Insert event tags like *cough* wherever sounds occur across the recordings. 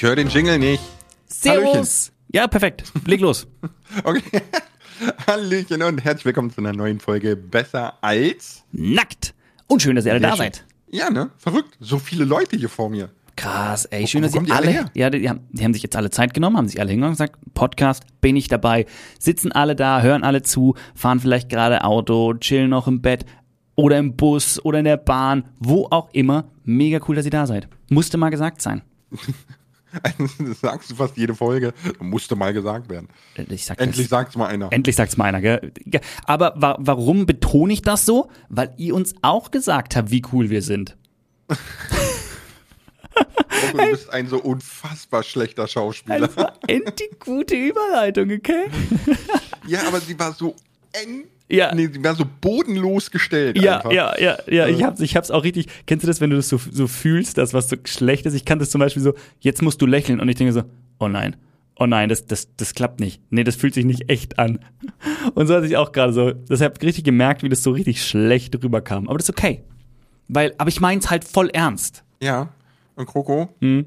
Ich höre den Jingle nicht. Servus. Ja, perfekt. Leg los. *laughs* Okay. *laughs* Hallöchen und herzlich willkommen zu einer neuen Folge Besser als. Nackt. Und schön, dass ihr alle Sehr da schön. seid. Ja, ne? Verrückt. So viele Leute hier vor mir. Krass, ey, schön, wo dass ihr alle alle, her? ja, die haben, die haben sich jetzt alle Zeit genommen, haben sich alle hingegangen und gesagt, Podcast, bin ich dabei, sitzen alle da, hören alle zu, fahren vielleicht gerade Auto, chillen noch im Bett oder im Bus oder in der Bahn, wo auch immer. Mega cool, dass ihr da seid. Musste mal gesagt sein. *laughs* Das *laughs* sagst du fast jede Folge. Musste mal gesagt werden. Ich sag Endlich das, sagt's mal einer. endlich sagt's mal einer, gell? Aber wa warum betone ich das so? Weil ihr uns auch gesagt habt, wie cool wir sind. Du bist ein so unfassbar schlechter Schauspieler. Das war endlich gute Überleitung, okay? Ja, aber sie war so eng. Ja. Nee, sie war so bodenlos gestellt. Ja, einfach. ja, ja, ja, ich hab's, ich hab's auch richtig. Kennst du das, wenn du das so, so fühlst, dass was so schlecht ist? Ich kann das zum Beispiel so, jetzt musst du lächeln und ich denke so, oh nein, oh nein, das, das, das klappt nicht. Nee, das fühlt sich nicht echt an. *laughs* Und so hatte ich auch gerade so, deshalb richtig gemerkt, wie das so richtig schlecht rüberkam. Aber das ist okay. Weil, aber ich mein's halt voll ernst. Ja. Und Kroko? Hm?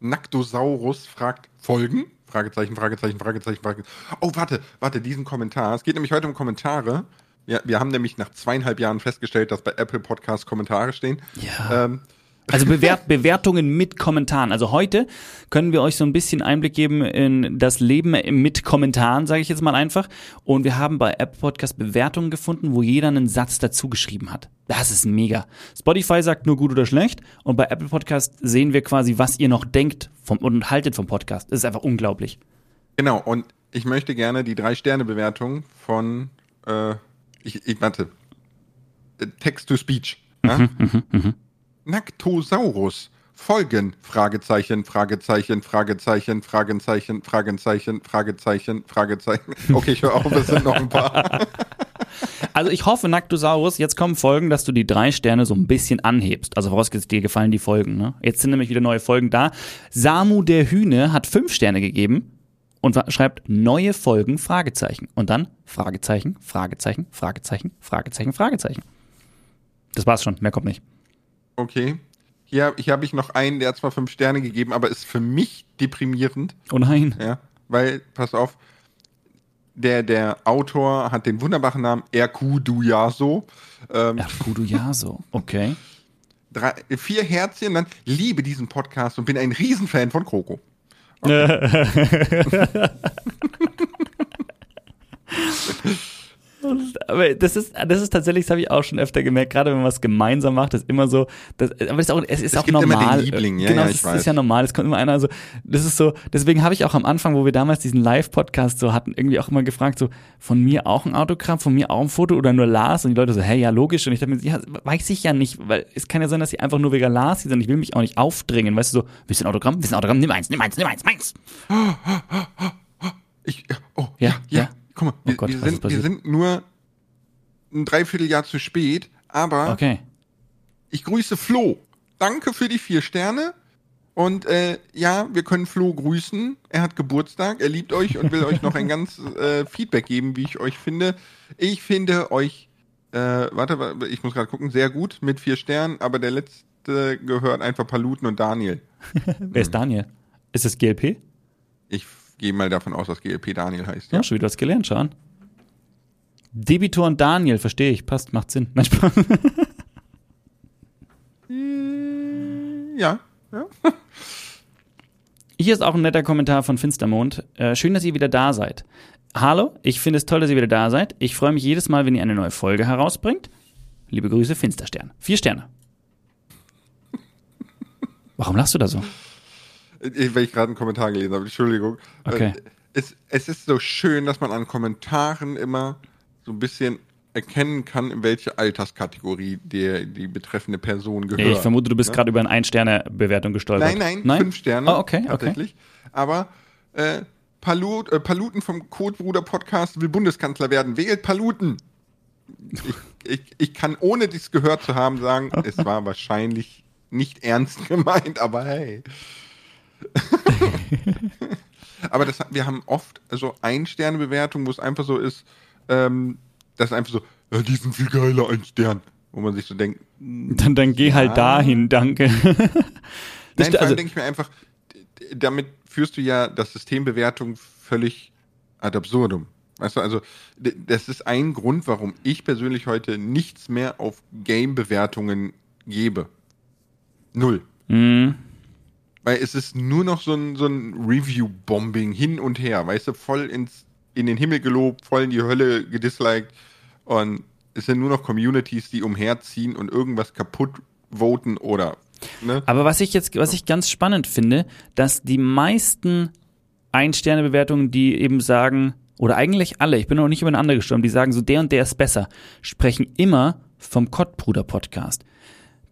Naktosaurus fragt Folgen? Fragezeichen, Fragezeichen, Fragezeichen, Fragezeichen. Oh, warte, warte, diesen Kommentar. Es geht nämlich heute um Kommentare. Ja, wir haben nämlich nach zweieinhalb Jahren festgestellt, dass bei Apple Podcasts Kommentare stehen. Ja. Ähm, Also Bewert *laughs* Bewertungen mit Kommentaren. Also heute können wir euch so ein bisschen Einblick geben in das Leben mit Kommentaren, sage ich jetzt mal einfach. Und wir haben bei Apple Podcast Bewertungen gefunden, wo jeder einen Satz dazu geschrieben hat. Das ist mega. Spotify sagt nur gut oder schlecht und bei Apple Podcast sehen wir quasi, was ihr noch denkt vom, und haltet vom Podcast. Das ist einfach unglaublich. genau, und ich möchte gerne die Drei-Sterne-Bewertung von, äh, ich, ich warte, Äh, Text-to-Speech. Ja? Naktosaurus. Folgen, Fragezeichen, Fragezeichen, Fragezeichen, Fragezeichen, Fragezeichen, Fragezeichen, Fragezeichen. *laughs* Okay, ich höre auf, es sind noch ein paar. *laughs* Also ich hoffe, Naktosaurus, jetzt kommen Folgen, dass du die drei Sterne so ein bisschen anhebst. Also vorausgesetzt, dir gefallen die Folgen. Ne? Jetzt sind nämlich wieder neue Folgen da. Samu der Hühne hat fünf Sterne gegeben und schreibt neue Folgen, Fragezeichen. Und dann Fragezeichen, Fragezeichen, Fragezeichen, Fragezeichen, Fragezeichen. Das war's schon, mehr kommt nicht. Okay. Hier, hier habe ich noch einen, der hat zwar fünf Sterne gegeben, aber ist für mich deprimierend. Oh nein. Ja, weil, pass auf, der, der Autor hat den wunderbaren Namen Erku Duyaso. Ähm, Ja, Kudu Yaso. *laughs* Okay. drei, vier Herzchen, dann liebe diesen Podcast und bin ein Riesenfan von Kroko. *laughs* *laughs* Aber das ist, das ist tatsächlich, das habe ich auch schon öfter gemerkt, gerade wenn man was gemeinsam macht, ist immer so, das, aber das ist auch, es ist Es auch normal. Liebling, ja, genau, ja, das ich ist, ist ja normal, es kommt immer einer, also, das ist so, deswegen habe ich auch am Anfang, wo wir damals diesen Live-Podcast so hatten, irgendwie auch immer gefragt, so, von mir auch ein Autogramm, von mir auch ein Foto oder nur Lars? Und die Leute so, hey, ja, logisch. Und ich dachte mir, ja, weiß ich ja nicht, weil es kann ja sein, dass sie einfach nur wegen Lars sind. Ich will mich auch nicht aufdrängen, weißt du, so, willst du ein Autogramm? Willst du ein Autogramm? Nimm eins, nimm eins, nimm eins, meins. Ich, oh, Ja, ja, ja. Guck mal, Oh wir, Gott, wir, sind, wir sind nur ein Dreivierteljahr zu spät, aber Okay. ich grüße Flo. Danke für die vier Sterne. Und äh, ja, wir können Flo grüßen. Er hat Geburtstag, er liebt euch und will euch noch ein *laughs* ganz äh, Feedback geben, wie ich euch finde. Ich finde euch, äh, warte, wa- ich muss gerade gucken, sehr gut mit vier Sternen, aber der letzte gehört einfach Paluten und Daniel. *laughs* Wer ist Daniel? Ist das GLP? Ich gehe mal davon aus, dass GLP Daniel heißt. Ja, schon wieder was gelernt, Schauen. Debitor und Daniel, verstehe ich, passt, macht Sinn. Nein, Spaß. Ja. ja. Hier ist auch ein netter Kommentar von Finstermond. Äh, schön, dass ihr wieder da seid. Hallo, ich finde es toll, dass ihr wieder da seid. Ich freue mich jedes Mal, wenn ihr eine neue Folge herausbringt. Liebe Grüße, Finsterstern. Vier Sterne. Warum lachst du da so? Weil ich gerade einen Kommentar gelesen habe, Entschuldigung. Okay. Äh, Es, es ist so schön, dass man an Kommentaren immer so ein bisschen erkennen kann, in welche Alterskategorie der, die betreffende Person gehört. Ich vermute, du bist Ne? gerade über eine Ein-Sterne-Bewertung gestolpert. Nein, nein, nein? fünf Sterne. Oh, okay, okay. tatsächlich. Aber äh, Palut, äh, Paluten vom Codebruder Podcast will Bundeskanzler werden. Wählt Paluten. Ich, ich, ich kann ohne dies gehört zu haben sagen, *laughs* es war wahrscheinlich nicht ernst gemeint, aber hey. *laughs* aber das, wir haben oft so Ein-Sterne-Bewertungen, wo es einfach so ist, ähm, das ist einfach so, ja, die sind viel geiler, ein Stern. Wo man sich so denkt, *laughs* Dann, dann geh Ja. halt dahin, danke. Nein, *laughs* vor also- denke ich mir einfach, damit führst du ja das System Bewertung völlig ad absurdum. Weißt du, also das ist ein Grund, warum ich persönlich heute nichts mehr auf Game-Bewertungen gebe. Null. Mhm. Weil es ist nur noch so ein, so ein Review-Bombing hin und her, weißt du, voll ins, in den Himmel gelobt, voll in die Hölle gedisliked und es sind nur noch Communities, die umherziehen und irgendwas kaputt voten oder, ne? Aber was ich jetzt, was ich ganz spannend finde, dass die meisten Ein-Sterne-Bewertungen, die eben sagen, oder eigentlich alle, ich bin noch nicht über eine andere gestorben, die sagen so, der und der ist besser, sprechen immer vom Kottbruder-Podcast.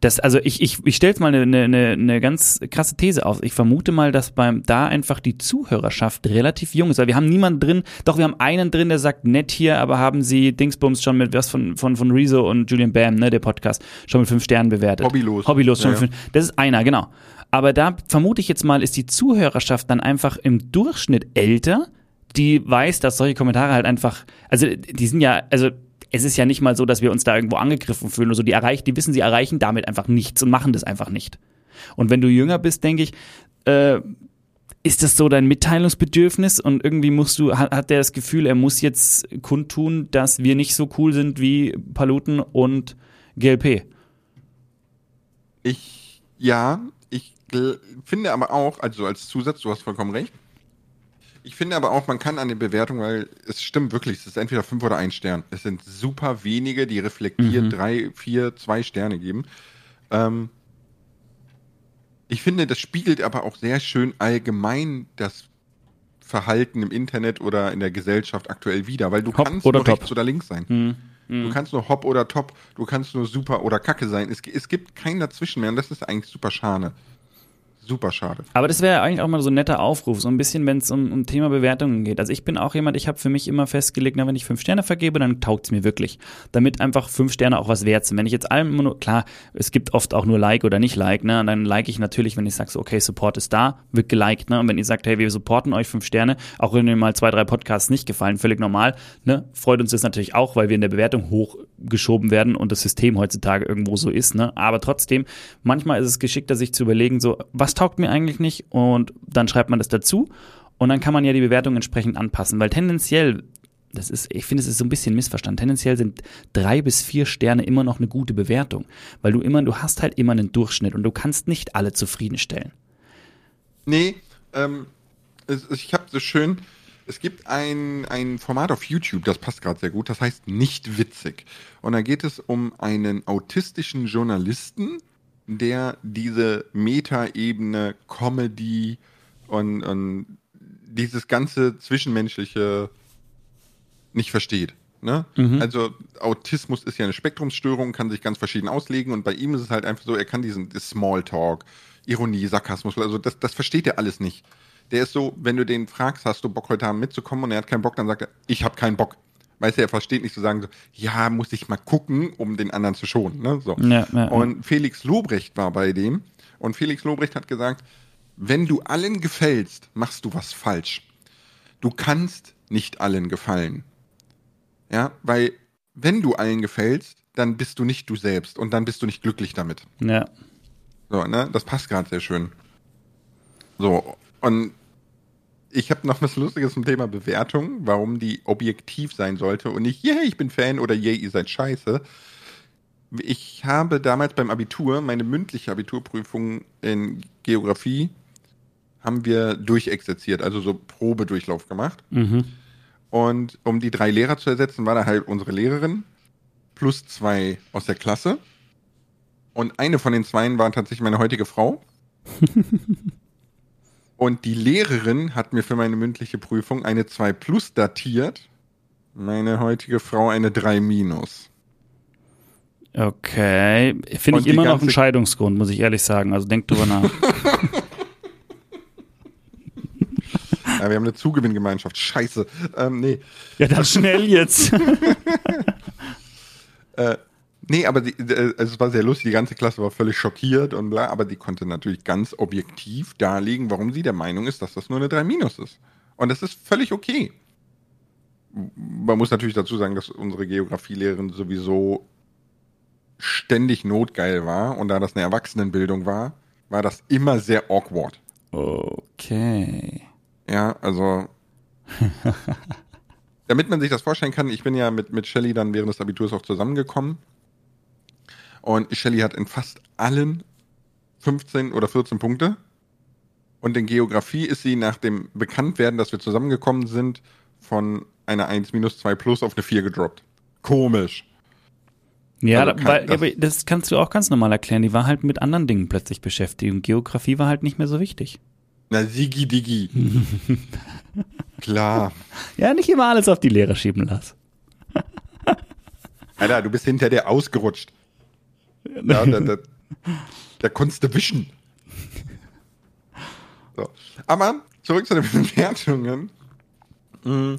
Das, also ich, ich, ich stelle jetzt mal eine, eine, eine ganz krasse These auf. Ich vermute mal, dass beim da einfach die Zuhörerschaft relativ jung ist. Weil wir haben niemanden drin, doch wir haben einen drin, der sagt, nett hier, aber haben sie Dingsbums schon mit was von, von, von Rezo und Julian Bam, ne, der Podcast, schon mit fünf Sternen bewertet. Hobbylos. Hobbylos schon Ja, mit fünf. Das ist einer, genau. Aber da vermute ich jetzt mal, ist die Zuhörerschaft dann einfach im Durchschnitt älter, die weiß, dass solche Kommentare halt einfach, also die sind ja, also es ist ja nicht mal so, dass wir uns da irgendwo angegriffen fühlen oder so. Die erreichen, die wissen, sie erreichen damit einfach nichts und machen das einfach nicht. Und wenn du jünger bist, denke ich, äh, ist das so dein Mitteilungsbedürfnis und irgendwie musst du, hat, hat der das Gefühl, er muss jetzt kundtun, dass wir nicht so cool sind wie Paluten und GLP. Ich, ja, ich finde aber auch, also als Zusatz, du hast vollkommen recht. Ich finde aber auch, man kann an den Bewertungen, weil es stimmt wirklich, es ist entweder fünf oder ein Stern. Es sind super wenige, die reflektiert drei, vier, zwei Sterne geben. Ähm, ich finde, das spiegelt aber auch sehr schön allgemein das Verhalten im Internet oder in der Gesellschaft aktuell wider, weil du Hopp kannst oder nur top. rechts oder links sein. Du kannst nur hopp oder top, du kannst nur super oder kacke sein. Es, es gibt kein Dazwischen mehr und das ist eigentlich super schade. Super schade. Aber das wäre eigentlich auch mal so ein netter Aufruf, so ein bisschen, wenn es um, um Thema Bewertungen geht. Also ich bin auch jemand, ich habe für mich immer festgelegt, na, wenn ich fünf Sterne vergebe, dann taugt's mir wirklich. Damit einfach fünf Sterne auch was wert sind. Wenn ich jetzt allem immer nur, klar, es gibt oft auch nur Like oder nicht Like, ne? Und dann like ich natürlich, wenn ich sage so, okay, Support ist da, wird geliked, ne? Und wenn ihr sagt, hey, wir supporten euch fünf Sterne, auch wenn mir mal zwei, drei Podcasts nicht gefallen, völlig normal, ne? Freut uns das natürlich auch, weil wir in der Bewertung hochgeschoben werden und das System heutzutage irgendwo so ist, ne? Aber trotzdem, manchmal ist es geschickter, sich zu überlegen, so, was taugt mir eigentlich nicht? Und dann schreibt man das dazu. Und dann kann man ja die Bewertung entsprechend anpassen, weil tendenziell, das ist, ich finde, es ist so ein bisschen missverstanden. Tendenziell sind drei bis vier Sterne immer noch eine gute Bewertung, weil du immer, du hast halt immer einen Durchschnitt und du kannst nicht alle zufriedenstellen. Nee, ähm, ich habe so schön, es gibt ein, ein Format auf YouTube, das passt gerade sehr gut, das heißt Nicht witzig. Und da geht es um einen autistischen Journalisten, der diese Metaebene, Comedy und, und dieses ganze Zwischenmenschliche nicht versteht. Ne? Also Autismus ist ja eine Spektrumsstörung, kann sich ganz verschieden auslegen und bei ihm ist es halt einfach so, er kann diesen Smalltalk, Ironie, Sarkasmus, also das, das versteht er alles nicht. Der ist so, wenn du den fragst, hast du Bock heute Abend mitzukommen und er hat keinen Bock, dann sagt er, ich habe keinen Bock. Weißt du, er versteht nicht zu sagen, so, ja, muss ich mal gucken, um den anderen zu schonen. Ne? So. Ja, ja. Und Felix Lobrecht war bei dem und Felix Lobrecht hat gesagt, wenn du allen gefällst, machst du was falsch. Du kannst nicht allen gefallen. Ja, weil wenn du allen gefällst, dann bist du nicht du selbst und dann bist du nicht glücklich damit. Ja. So, ne? Das passt gerade sehr schön. So, und ich habe noch was Lustiges zum Thema Bewertung, warum die objektiv sein sollte und nicht, yay, ich bin Fan oder yay, ihr seid scheiße. Ich habe damals beim Abitur, meine mündliche Abiturprüfung in Geografie, haben wir durchexerziert, also so Probedurchlauf gemacht. Mhm. Und um die drei Lehrer zu ersetzen, war da halt unsere Lehrerin plus zwei aus der Klasse. Und eine von den zweien war tatsächlich meine heutige Frau. *laughs* Und die Lehrerin hat mir für meine mündliche Prüfung eine 2 plus datiert. Meine heutige Frau eine 3 minus. Okay. Finde ich immer noch einen Scheidungsgrund, muss ich ehrlich sagen. Also denk drüber nach. *laughs* *laughs* Ja, wir haben eine Zugewinngemeinschaft. Scheiße. Ähm, nee. ja, dann schnell jetzt. *laughs* Nee, aber die, äh, es war sehr lustig. Die ganze Klasse war völlig schockiert und bla, aber die konnte natürlich ganz objektiv darlegen, warum sie der Meinung ist, dass das nur eine 3 minus ist. Und das ist völlig okay. Man muss natürlich dazu sagen, dass unsere Geografielehrerin sowieso ständig notgeil war und da das eine Erwachsenenbildung war, war das immer sehr awkward. Okay. Ja, also. *laughs* damit man sich das vorstellen kann, ich bin ja mit, mit Shelly dann während des Abiturs auch zusammengekommen. Und Shelly hat in fast allen 15 oder 14 Punkte. Und in Geografie ist sie nach dem Bekanntwerden, dass wir zusammengekommen sind, von einer 1 minus 2 plus auf eine 4 gedroppt. Komisch. Ja, Also kann- weil, das- aber das kannst du auch ganz normal erklären. Die war halt mit anderen Dingen plötzlich beschäftigt und Geografie war halt nicht mehr so wichtig. Na, Sigi Digi. *laughs* Klar. Ja, nicht immer alles auf die Lehrer schieben lassen. Alter, du bist hinter der ausgerutscht. Ja, da, da, da konntest wischen. So. Aber zurück zu den *laughs* Bewertungen, Mm,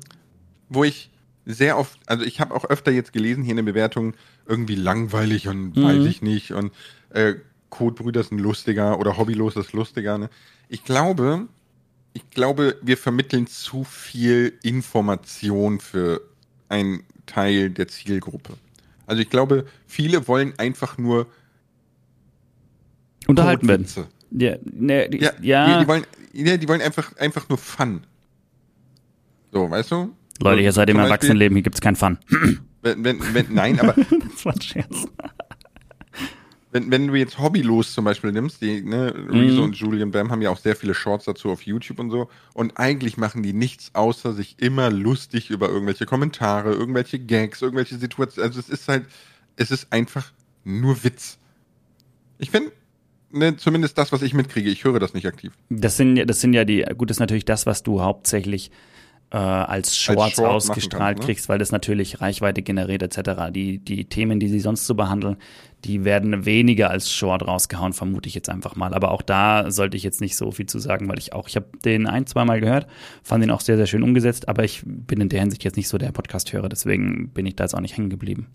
wo ich sehr oft, also ich habe auch öfter jetzt gelesen hier in den Bewertungen, irgendwie langweilig und weiß ich nicht und äh, Codebrüder sind lustiger oder Hobbylos ist lustiger. Ne? Ich glaube, ich glaube, wir vermitteln zu viel Information für einen Teil der Zielgruppe. Also ich glaube, viele wollen einfach nur Unterhalten werden. Ja, ne, die, Ja, ja. Die, die wollen, ja, die wollen einfach, einfach nur Fun. So, weißt du? Leute, ihr seid im Erwachsenenleben, hier gibt's keinen Fun. Wenn, wenn, wenn, nein, aber *laughs* das war ein Scherz. Wenn, wenn du jetzt hobbylos zum Beispiel nimmst, die, ne, Rezo Mhm. und Julian Bam haben ja auch sehr viele Shorts dazu auf YouTube und so. Und eigentlich machen die nichts außer sich immer lustig über irgendwelche Kommentare, irgendwelche Gags, irgendwelche Situationen. Also es ist halt, es ist einfach nur Witz. Ich finde, ne, zumindest das, was ich mitkriege, ich höre das nicht aktiv. Das sind, ja- das sind ja die, gut, das ist natürlich das, was du hauptsächlich äh, als Shorts Short machen ausgestrahlt kannst, ne? kriegst, weil das natürlich Reichweite generiert etc. Die, die Themen, die sie sonst so behandeln, die werden weniger als Short rausgehauen, vermute ich jetzt einfach mal. Aber auch da sollte ich jetzt nicht so viel zu sagen, weil ich auch, ich habe den ein, zweimal gehört, fand den auch sehr, sehr schön umgesetzt, aber ich bin in der Hinsicht jetzt nicht so der Podcast-Hörer, deswegen bin ich da jetzt auch nicht hängen geblieben.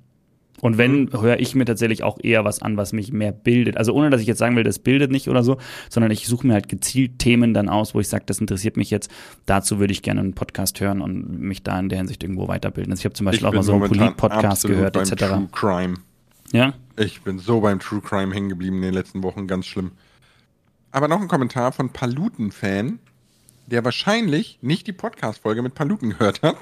Und wenn, Mhm. höre ich mir tatsächlich auch eher was an, was mich mehr bildet. Also ohne, dass ich jetzt sagen will, das bildet nicht oder so, sondern ich suche mir halt gezielt Themen dann aus, wo ich sage, das interessiert mich jetzt. Dazu würde ich gerne einen Podcast hören und mich da in der Hinsicht irgendwo weiterbilden. Also ich habe zum Beispiel auch mal so einen Polit-Podcast gehört, beim etc. True Crime. Ja? Ich bin so beim True Crime hängen geblieben in den letzten Wochen, ganz schlimm. Aber noch ein Kommentar von Paluten-Fan, der wahrscheinlich nicht die Podcast-Folge mit Paluten gehört hat.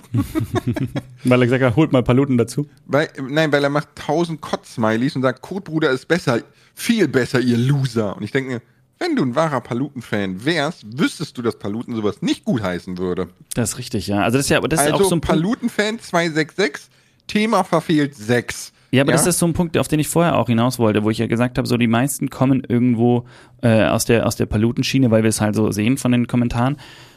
*laughs* Weil er gesagt hat, holt mal Paluten dazu. Weil, nein, weil er macht tausend Kotz-Smileys und sagt, Kotbruder ist besser, viel besser, ihr Loser. Und ich denke mir, wenn du ein wahrer Paluten-Fan wärst, wüsstest du, dass Paluten sowas nicht gutheißen würde. Das ist richtig, ja. Also das ist ja, aber das ist also auch so ein Punkt. Paluten-Fan 266, Thema verfehlt 6. Ja, aber das ist so ein Punkt, auf den ich vorher auch hinaus wollte, wo ich ja gesagt habe, so die meisten kommen irgendwo äh, aus der aus der Palutenschiene, weil wir es halt so sehen von den Kommentaren.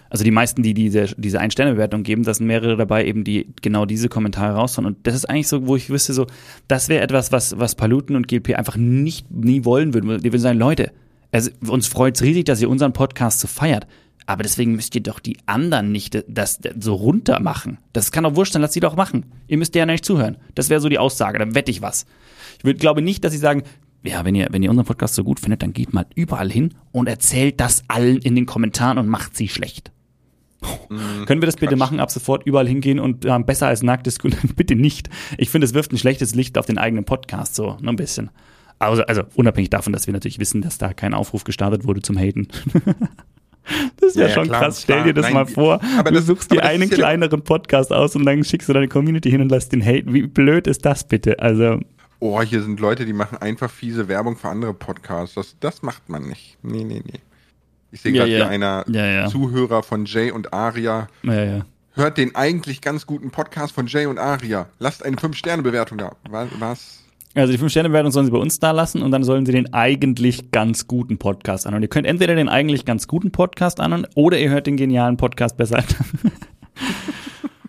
Also die meisten, die diese, diese Ein-Sterne-Bewertung geben, da sind mehrere dabei, eben die genau diese Kommentare raushauen. Und das ist eigentlich so, wo ich wüsste, so, das wäre etwas, was, was Paluten und GLP einfach nicht, nie wollen würden. Die würden sagen, Leute, also uns freut's riesig, dass ihr unseren Podcast so feiert. Aber deswegen müsst ihr doch die anderen nicht das so runter machen. Das kann doch wurscht sein, lasst sie doch machen. Ihr müsst ja nicht zuhören. Das wäre so die Aussage, dann wette ich was. Ich würd, glaube nicht, dass sie sagen, ja, wenn ihr, wenn ihr unseren Podcast so gut findet, dann geht mal überall hin und erzählt das allen in den Kommentaren und macht sie schlecht. Können wir das bitte machen, ab sofort überall hingehen und äh, besser als nackt diskutieren? *laughs* bitte nicht. Ich finde, es wirft ein schlechtes Licht auf den eigenen Podcast, so, nur ein bisschen. Also, also unabhängig davon, dass wir natürlich wissen, dass da kein Aufruf gestartet wurde zum Haten. *laughs* das ist ja, Ja, schon klar, krass. Stell klar. dir das Nein, mal vor. aber du das- suchst aber dir einen kleineren Podcast aus und dann schickst du deine Community hin und lässt den haten. Wie blöd ist das bitte? Also, Oh, hier sind Leute, die machen einfach fiese Werbung für andere Podcasts. Das, das macht man nicht. Nee, nee, nee. Ich sehe Ja, gerade ja. hier einer Ja, ja. Zuhörer von Jay und Aria. Hört den eigentlich ganz guten Podcast von Jay und Aria. Lasst eine 5-Sterne-Bewertung da. Was? Also die 5-Sterne-Bewertung sollen sie bei uns da lassen und dann sollen sie den eigentlich ganz guten Podcast anhören. Ihr könnt entweder den eigentlich ganz guten Podcast anhören oder ihr hört den genialen Podcast besser. *laughs*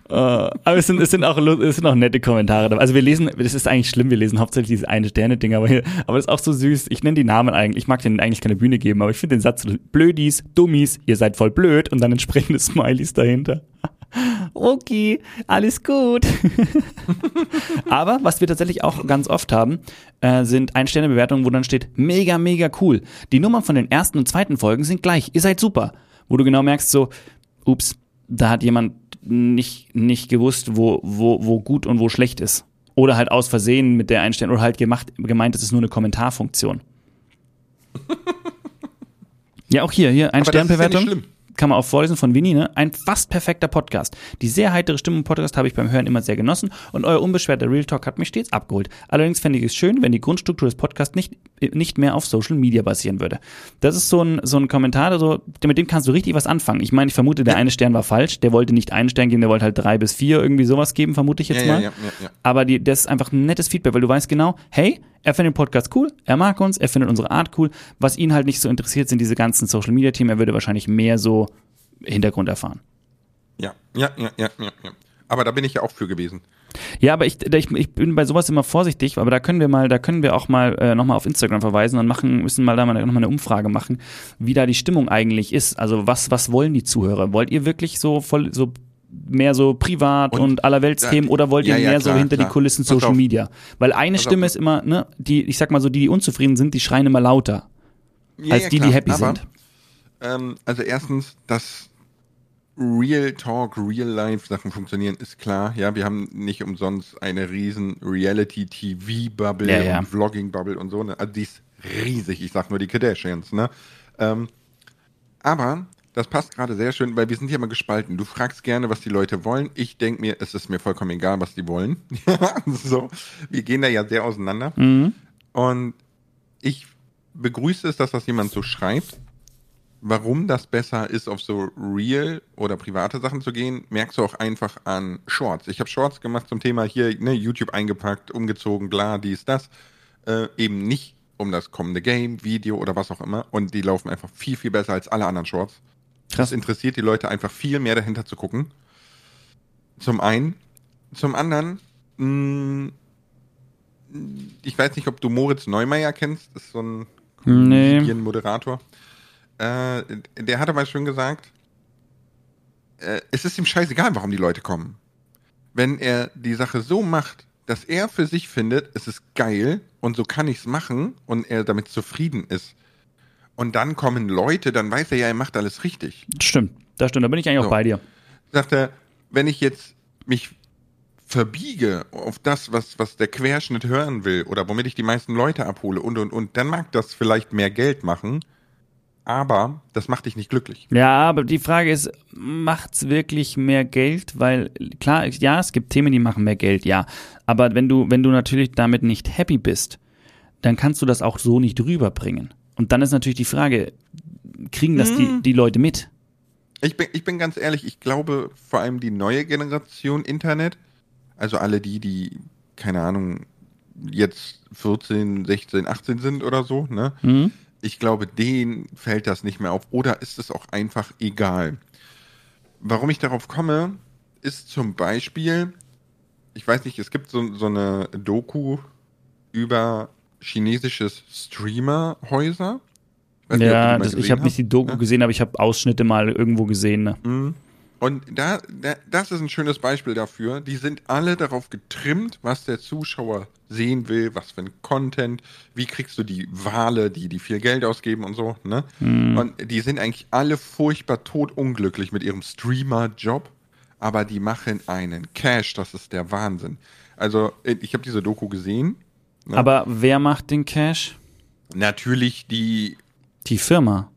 Äh, aber es sind, es, sind auch, es sind auch nette Kommentare dabei. Also wir lesen, das ist eigentlich schlimm, wir lesen hauptsächlich diese eine Sterne-Ding, aber, hier- aber das ist auch so süß. Ich nenne die Namen eigentlich, ich mag denen eigentlich keine Bühne geben, aber ich finde den Satz Blödis, Dummies, ihr seid voll blöd und dann entsprechende *laughs* Smileys dahinter. Okay, alles gut. *laughs* Aber was wir tatsächlich auch ganz oft haben, äh, sind Ein-Sterne-Bewertungen, wo dann steht, mega, mega cool. Die Nummern von den ersten und zweiten Folgen sind gleich. Ihr seid super. Wo du genau merkst, so, ups, da hat jemand nicht, nicht gewusst, wo, wo, wo gut und wo schlecht ist. Oder halt aus Versehen mit der Einstellung, oder halt gemacht, gemeint, es ist nur eine Kommentarfunktion. *laughs* ja, auch hier, hier, Aber das ist ja Ein-Stern-Bewertung. nicht schlimm. Kann man auch vorlesen von Winnie, ne? Ein fast perfekter Podcast. Die sehr heitere Stimme im Podcast habe ich beim Hören immer sehr genossen und euer unbeschwerter Real Talk hat mich stets abgeholt. Allerdings fände ich es schön, wenn die Grundstruktur des Podcasts nicht, nicht mehr auf Social Media basieren würde. Das ist so ein, so ein Kommentar, also, mit dem kannst du richtig was anfangen. Ich meine, ich vermute, der eine Stern war falsch. Der wollte nicht einen Stern geben, der wollte halt drei bis vier irgendwie sowas geben, vermute ich jetzt Ja, mal. ja, ja. Aber die, das ist einfach ein nettes Feedback, weil du weißt genau, hey, er findet den Podcast cool, er mag uns, er findet unsere Art cool. Was ihn halt nicht so interessiert, sind diese ganzen Social Media Themen. Er würde wahrscheinlich mehr so Hintergrund erfahren. Ja, ja, ja, ja, ja, ja. Aber da bin ich ja auch für gewesen. Ja, aber ich, ich, ich bin bei sowas immer vorsichtig, aber da können wir mal, da können wir auch mal äh, nochmal auf Instagram verweisen und machen, müssen mal da mal nochmal eine Umfrage machen, wie da die Stimmung eigentlich ist. Also was, was wollen die Zuhörer? Wollt ihr wirklich so voll, so mehr so privat und, Und- allerweltsthemen Ja, oder wollt ihr ja, ja, mehr so klar, hinter die klar. Kulissen Pass Social auf. Media? Weil eine Pass auf. Stimme ist immer, ne, die, ich sag mal so, die, die unzufrieden sind, die schreien immer lauter, Ja, als die, die klar. happy Aber, sind. Ähm, also erstens, dass Real Talk, Real Life Sachen funktionieren, ist klar. Ja, wir haben nicht umsonst eine riesen Reality TV Bubble Ja, ja. und Vlogging Bubble und so. Ne? Also die ist riesig. Ich sag nur die Kardashians. Ne? Ähm, aber das passt gerade sehr schön, weil wir sind hier mal gespalten. Du fragst gerne, was die Leute wollen. Ich denke mir, es ist mir vollkommen egal, was die wollen. *laughs* so, wir gehen da ja sehr auseinander. Mhm. Und ich begrüße es, dass das jemand so schreibt. Warum das besser ist, auf so real oder private Sachen zu gehen, merkst du auch einfach an Shorts. Ich habe Shorts gemacht zum Thema hier, ne, YouTube eingepackt, umgezogen, bla, dies, das. Äh, eben nicht um das kommende Game, Video oder was auch immer. Und die laufen einfach viel, viel besser als alle anderen Shorts. Krass. Das interessiert die Leute einfach viel mehr dahinter zu gucken. Zum einen. Zum anderen, mh, ich weiß nicht, ob du Moritz Neumeier kennst. Das ist so ein Nee. Medienmoderator. Äh, der hatte mal schön gesagt, äh, es ist ihm scheißegal, warum die Leute kommen. Wenn er die Sache so macht, dass er für sich findet, es ist geil und so kann ich es machen und er damit zufrieden ist. Und dann kommen Leute, dann weiß er ja, er macht alles richtig. Stimmt, das stimmt, da bin ich eigentlich auch So. bei dir. Sagt er, wenn ich jetzt mich verbiege auf das, was, was der Querschnitt hören will oder womit ich die meisten Leute abhole und und und, dann mag das vielleicht mehr Geld machen, aber das macht dich nicht glücklich. Ja, aber die Frage ist, macht's wirklich mehr Geld? Weil klar, ja, es gibt Themen, die machen mehr Geld, ja. Aber wenn du, wenn du natürlich damit nicht happy bist, dann kannst du das auch so nicht rüberbringen. Und dann ist natürlich die Frage, kriegen das die, die Leute mit? Ich bin, ich bin ganz ehrlich, ich glaube vor allem die neue Generation Internet, also alle die, die, keine Ahnung, jetzt 14, 16, 18 sind oder so, ne? Mhm. Ich glaube, denen fällt das nicht mehr auf. Oder ist es auch einfach egal? Warum ich darauf komme, ist zum Beispiel, ich weiß nicht, es gibt so, so eine Doku über chinesisches Streamerhäuser. Ich nicht, Ja, mal das, ich habe nicht die Doku Ja? gesehen, aber ich habe Ausschnitte mal irgendwo gesehen. Ne? Mhm. Und da, da, das ist ein schönes Beispiel dafür. Die sind alle darauf getrimmt, was der Zuschauer sehen will, was für ein Content, wie kriegst du die Wale, die, die viel Geld ausgeben und so, ne? Und die sind eigentlich alle furchtbar totunglücklich mit ihrem Streamer-Job, aber die machen einen Cash, das ist der Wahnsinn. Also, ich habe diese Doku gesehen. Ja. Aber wer macht den Cash? Natürlich die, Die Firma.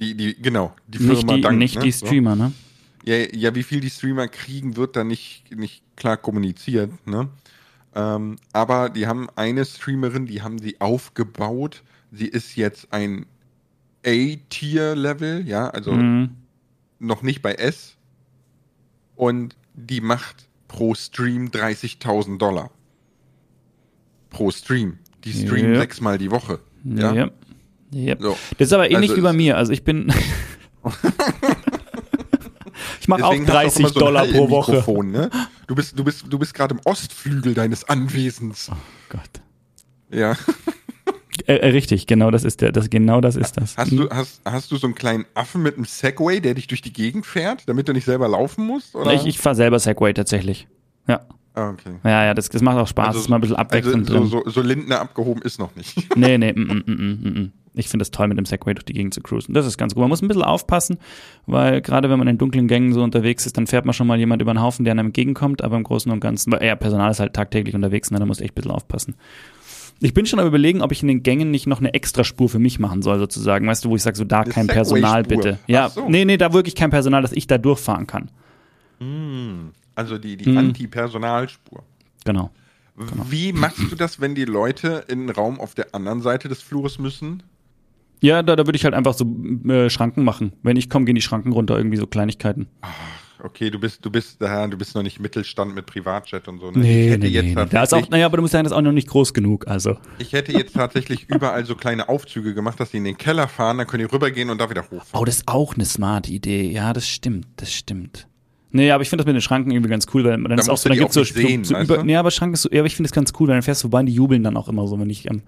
die, die, genau, die Firma Nicht die, Dank, nicht ne? die So. Streamer, ne? Ja, ja, wie viel die Streamer kriegen, wird da nicht, nicht klar kommuniziert. Ne? Ähm, aber die haben eine Streamerin, die haben sie aufgebaut. Sie ist jetzt ein A-Tier-Level, ja, also Mhm. noch nicht bei S. Und die macht pro Stream 30.000 Dollar. Pro Stream. Die streamen Ja. sechsmal die Woche. Ja. Ja. ja. So. Das ist aber ähnlich Also wie bei mir. Also ich bin. *laughs* ich mache auch Deswegen hast du 30 immer so Dollar pro Woche. Ne? Du, bist, du, bist, du bist gerade im Ostflügel deines Anwesens. Gott. Ja. *laughs* Äh, äh, richtig, genau das ist der. Das, genau das ist das. Hast du, hast, hast du so einen kleinen Affen mit einem Segway, der dich durch die Gegend fährt, damit du nicht selber laufen musst? Oder? Ich, ich fahre selber Segway tatsächlich. Ja. Ah, okay. Ja, ja, das, das macht auch Spaß. ist mal ein bisschen abwechselnd also drin. so, so, so Lindner abgehoben ist noch nicht. Nee, *laughs* nee, mm, mm, mm, mm, mm. Ich finde es toll, mit dem Segway durch die Gegend zu cruisen. Das ist ganz gut. Man muss ein bisschen aufpassen, weil gerade wenn man in dunklen Gängen so unterwegs ist, dann fährt man schon mal jemand über den Haufen, der einem entgegenkommt, aber im Großen und Ganzen, weil ja, Personal ist halt tagtäglich unterwegs, ne, da muss echt ein bisschen aufpassen. Ich bin schon am überlegen, ob ich in den Gängen nicht noch eine Extraspur für mich machen soll, sozusagen. Weißt du, wo ich sage, so da Eine kein Personal Segway-Spur. bitte. Ja, so. nee, nee, da wirklich kein Personal, dass ich da durchfahren kann. Also die, die Mhm. Anti-Personalspur. Genau. Wie machst du das, wenn die Leute in den Raum auf der anderen Seite des Flures müssen? Ja, da, da würde ich halt einfach so äh, Schranken machen. Wenn ich komme, gehen die Schranken runter, irgendwie so Kleinigkeiten. Okay, du bist, du bist, ja, du bist noch nicht Mittelstand mit Privatjet und so. Ne? ich hätte jetzt Da ist auch, naja, aber du musst sagen, das ist auch noch nicht groß genug. Also, ich hätte jetzt tatsächlich *laughs* überall so kleine Aufzüge gemacht, dass die in den Keller fahren, dann können die rübergehen und da wieder hochfahren. oh, das ist auch eine smarte Idee. Ja, das stimmt, das stimmt. Nee, aber ich finde das mit den Schranken irgendwie ganz cool, weil dann ist auch so, dann gibt's so, sehen, so, so über, nee, aber Schrank ist so, ja, aber ich finde das ganz cool, weil dann fährst du vorbei und die jubeln dann auch immer so, wenn ich, ähm,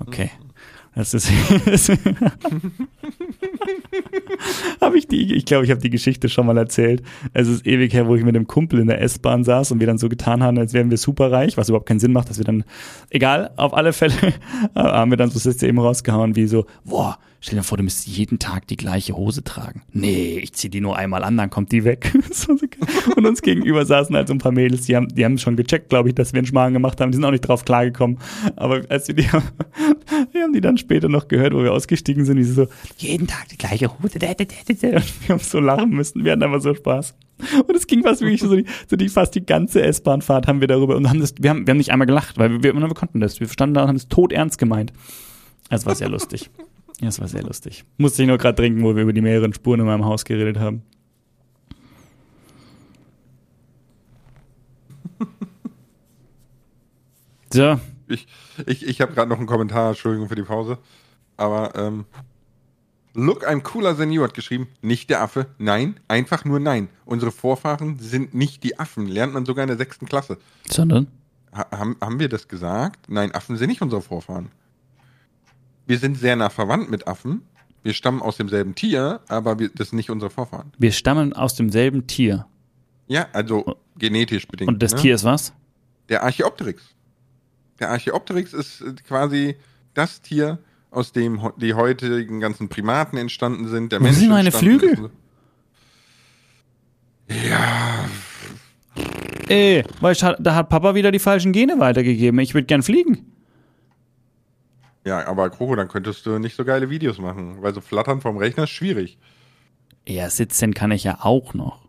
okay. Das ist, habe ich die, ich glaube, ich habe die Geschichte schon mal erzählt. Es ist ewig her, wo ich mit einem Kumpel in der S-Bahn saß und wir dann so getan haben, als wären wir superreich, was überhaupt keinen Sinn macht, dass wir dann, egal, auf alle Fälle *laughs* haben wir dann so Sätze eben rausgehauen wie so, boah, stell dir vor, du müsstest jeden Tag die gleiche Hose tragen. Nee, ich zieh die nur einmal an, dann kommt die weg. *laughs* Und uns gegenüber saßen halt so ein paar Mädels, die haben, die haben schon gecheckt, glaube ich, dass wir einen Schmarrn gemacht haben. Die sind auch nicht drauf klargekommen. Aber als wir die, *laughs* wir haben die dann später noch gehört, wo wir ausgestiegen sind, wie sie so, jeden Tag die gleiche Hose. Und wir haben so lachen müssen. Wir hatten einfach so Spaß. Und es ging fast wirklich so die, so die fast die ganze S-Bahn-Fahrt haben wir darüber und haben das, wir haben, wir haben nicht einmal gelacht, weil wir, wir, wir konnten das. Wir standen da und haben es tot ernst gemeint. Es war sehr lustig. Ja, es war sehr lustig. Musste ich nur gerade trinken, wo wir über die mehreren Spuren in meinem Haus geredet haben. *laughs* So, Ich, ich, ich habe gerade noch einen Kommentar, Entschuldigung für die Pause. Aber, ähm, Look, I'm cooler than you hat geschrieben, nicht der Affe, nein, einfach nur nein. Unsere Vorfahren sind nicht die Affen, lernt man sogar in der sechsten Klasse. sondern? Ha haben, haben wir das gesagt? Nein, Affen sind nicht unsere Vorfahren. Wir sind sehr nah verwandt mit Affen. Wir stammen aus demselben Tier, aber wir, das sind nicht unsere Vorfahren. Wir stammen aus demselben Tier. Ja, also genetisch bedingt. Und das ne? Tier ist was? Der Archaeopteryx. Der Archaeopteryx ist äh, quasi das Tier, aus dem die heutigen ganzen Primaten entstanden sind. Der Wo Mensch sind meine Flügel? ist. Ja, Ey, weißt du, da hat Papa wieder die falschen Gene weitergegeben. Ich würde gern fliegen. Ja, aber Kroko, dann könntest du nicht so geile Videos machen, weil so flattern vom Rechner ist schwierig. Ja, sitzen kann ich ja auch noch.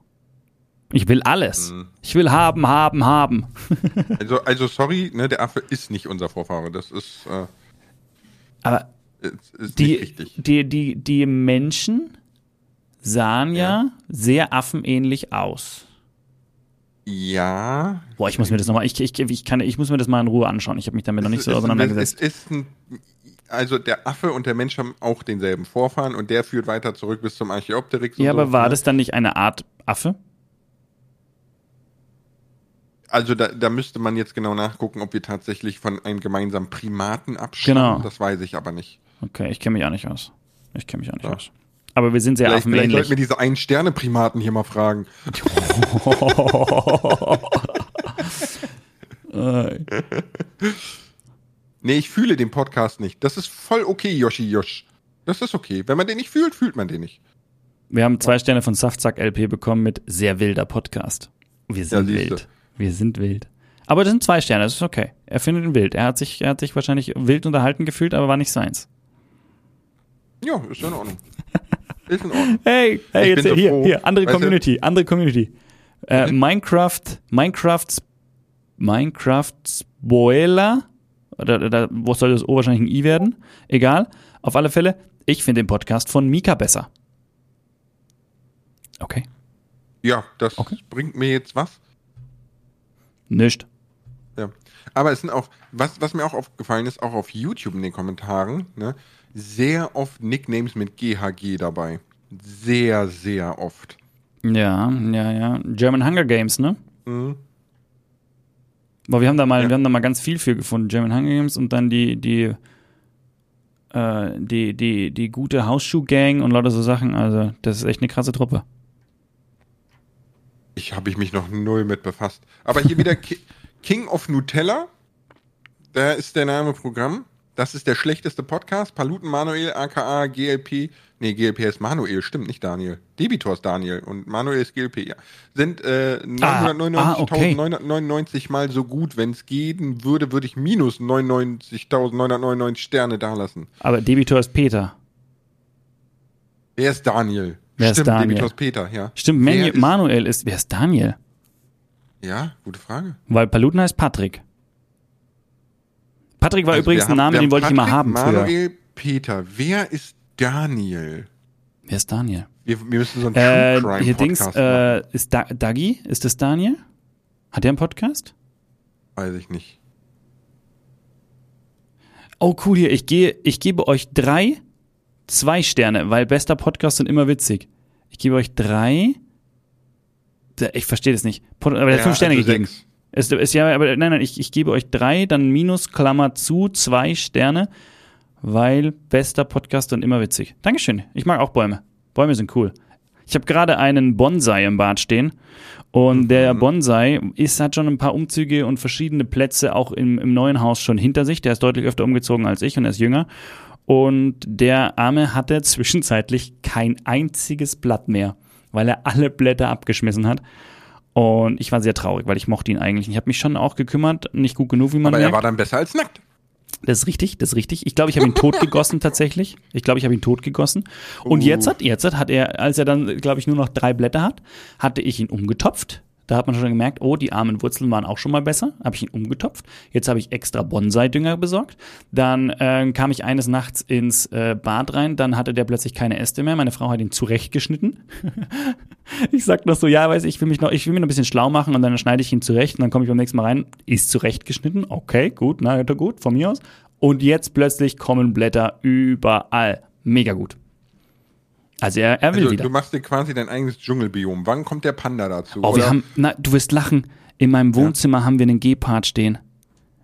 Ich will alles. Mhm. Ich will haben, haben, haben. *laughs* Also, also sorry, ne, der Affe ist nicht unser Vorfahre. Das ist, äh, Aber ist, ist die, richtig. die, die, die Menschen sahen ja, Ja. sehr affenähnlich aus. Ja. Boah, ich muss mir das nochmal, ich, ich, ich, kann, ich muss mir das mal in Ruhe anschauen. Ich habe mich damit noch nicht so es ist, auseinandergesetzt. Es ist ein, also der Affe und der Mensch haben auch denselben Vorfahren und der führt weiter zurück bis zum Archaeopteryx. und Ja, so, aber war ne? das dann nicht eine Art Affe? Also da, da müsste man jetzt genau nachgucken, ob wir tatsächlich von einem gemeinsamen Primaten abstammen. Genau. Das weiß ich aber nicht. Okay, ich kenne mich auch nicht aus. Ich kenne mich auch nicht Ja. aus. Aber wir sind sehr Vielleicht, vielleicht sollten wir affenähnlich. diese Ein-Sterne-Primaten hier mal fragen. *laughs* Nee, ich fühle den Podcast nicht. Das ist voll okay, Yoshi Josh. Das ist okay. Wenn man den nicht fühlt, fühlt man den nicht. Wir haben zwei Sterne von Saftsack LP bekommen mit sehr wilder Podcast. Wir sind siehste. wild. Wir sind wild. Aber das sind zwei Sterne, das ist okay. Er findet ihn wild. Er hat sich, er hat sich wahrscheinlich wild unterhalten gefühlt, aber war nicht seins. Ja, ist in Ordnung. Ist in Ordnung. Hey, hey, jetzt so hier, froh. hier, andere Weißt du- Community, andere Community. Äh, Mhm. Minecraft, Minecraft, Minecraft Spoiler, oder, oder wo soll das O wahrscheinlich ein I werden? Egal. Auf alle Fälle, ich finde den Podcast von Mika besser. Okay. Ja, das Okay. bringt mir jetzt was. Nicht. Ja. Aber es sind auch, was, was mir auch aufgefallen ist, auch auf YouTube in den Kommentaren, ne, sehr oft Nicknames mit GHG dabei. Sehr, sehr oft. Ja, ja, ja. German Hunger Games, ne? Mhm. Aber wir haben da mal, Ja. wir haben da mal ganz viel für gefunden. German Hunger Games und dann die, die, äh, die, die, die gute Hausschuh-Gang und lauter so Sachen. Also, das ist echt eine krasse Truppe. Ich habe ich mich noch null mit befasst. Aber hier wieder *laughs* Ki King of Nutella. Da ist der Name Programm. Das ist der schlechteste Podcast. Paluten Manuel, aka GLP Nee, GLP ist Manuel, stimmt nicht Daniel. Debitor ist Daniel und Manuel ist GLP, ja. Sind äh, Ah, ah, okay. 999.999 mal so gut. Wenn es gehen würde, würde ich minus 99.999 Sterne dalassen. Aber Debitor ist Peter. Wer ist Daniel? Wer ist Stimmt, Daniel? Debitor ist Peter, ja. Stimmt, Wer Manu ist- Manuel ist, wer ist Daniel? Ja, gute Frage. Weil Paluten heißt Patrick. Patrick war Also übrigens wir ein haben- Name, den wollte ich immer Patrick, haben früher. Manuel, Peter. Wer ist Daniel? Wer ist Daniel? Wir, wir müssen so einen Äh, True Crime hier Dings, Podcast äh, ist da Dagi? Ist das Daniel? Hat der einen Podcast? Weiß ich nicht. Oh, cool hier. Ich gehe, ich gebe euch drei, zwei Sterne, weil bester Podcast sind immer witzig. Ich gebe euch drei. Ich verstehe das nicht. Aber der hat Ja, fünf Sterne also gegeben. sechs. Ist, ist ja, aber nein, nein, ich, ich gebe euch drei, dann minus Klammer zu, zwei Sterne, weil bester Podcast und immer witzig. Dankeschön. Ich mag auch Bäume. Bäume sind cool. Ich habe gerade einen Bonsai im Bad stehen und der Bonsai ist, hat schon ein paar Umzüge und verschiedene Plätze auch im, im neuen Haus schon hinter sich. Der ist deutlich öfter umgezogen als ich und er ist jünger. Und der Arme hatte *laughs* zwischenzeitlich kein einziges Blatt mehr, weil er alle Blätter abgeschmissen hat. Und ich war sehr traurig, weil ich mochte ihn eigentlich. Ich habe mich schon auch gekümmert, nicht gut genug, wie man Aber er merkt. war dann besser als nackt. Das ist richtig, das ist richtig. Ich glaube, ich habe ihn tot gegossen *laughs* tatsächlich. Ich glaube, ich habe ihn tot gegossen. Und jetzt hat, jetzt hat er, als er dann, glaube ich, nur noch drei Blätter hat, hatte ich ihn umgetopft. Da hat man schon gemerkt, oh, die armen Wurzeln waren auch schon mal besser. Habe ich ihn umgetopft. Jetzt habe ich extra Bonsai-Dünger besorgt. Dann äh, kam ich eines Nachts ins äh, Bad rein. Dann hatte der plötzlich keine Äste mehr. Meine Frau hat ihn zurechtgeschnitten. *laughs* *laughs* ich sag noch so, ja, weiß ich, ich will mich noch, ich will mich noch ein bisschen schlau machen und dann schneide ich ihn zurecht und dann komme ich beim nächsten Mal rein, ist zurechtgeschnitten, okay, gut, na, ja, gut, von mir aus. Und jetzt plötzlich kommen Blätter überall. Mega gut. Also er, er will Also, wieder. du machst dir quasi dein eigenes Dschungelbiom. Wann kommt der Panda dazu? Oh, wir Oder- haben, na, du wirst lachen. In meinem Wohnzimmer haben wir einen Gepard stehen.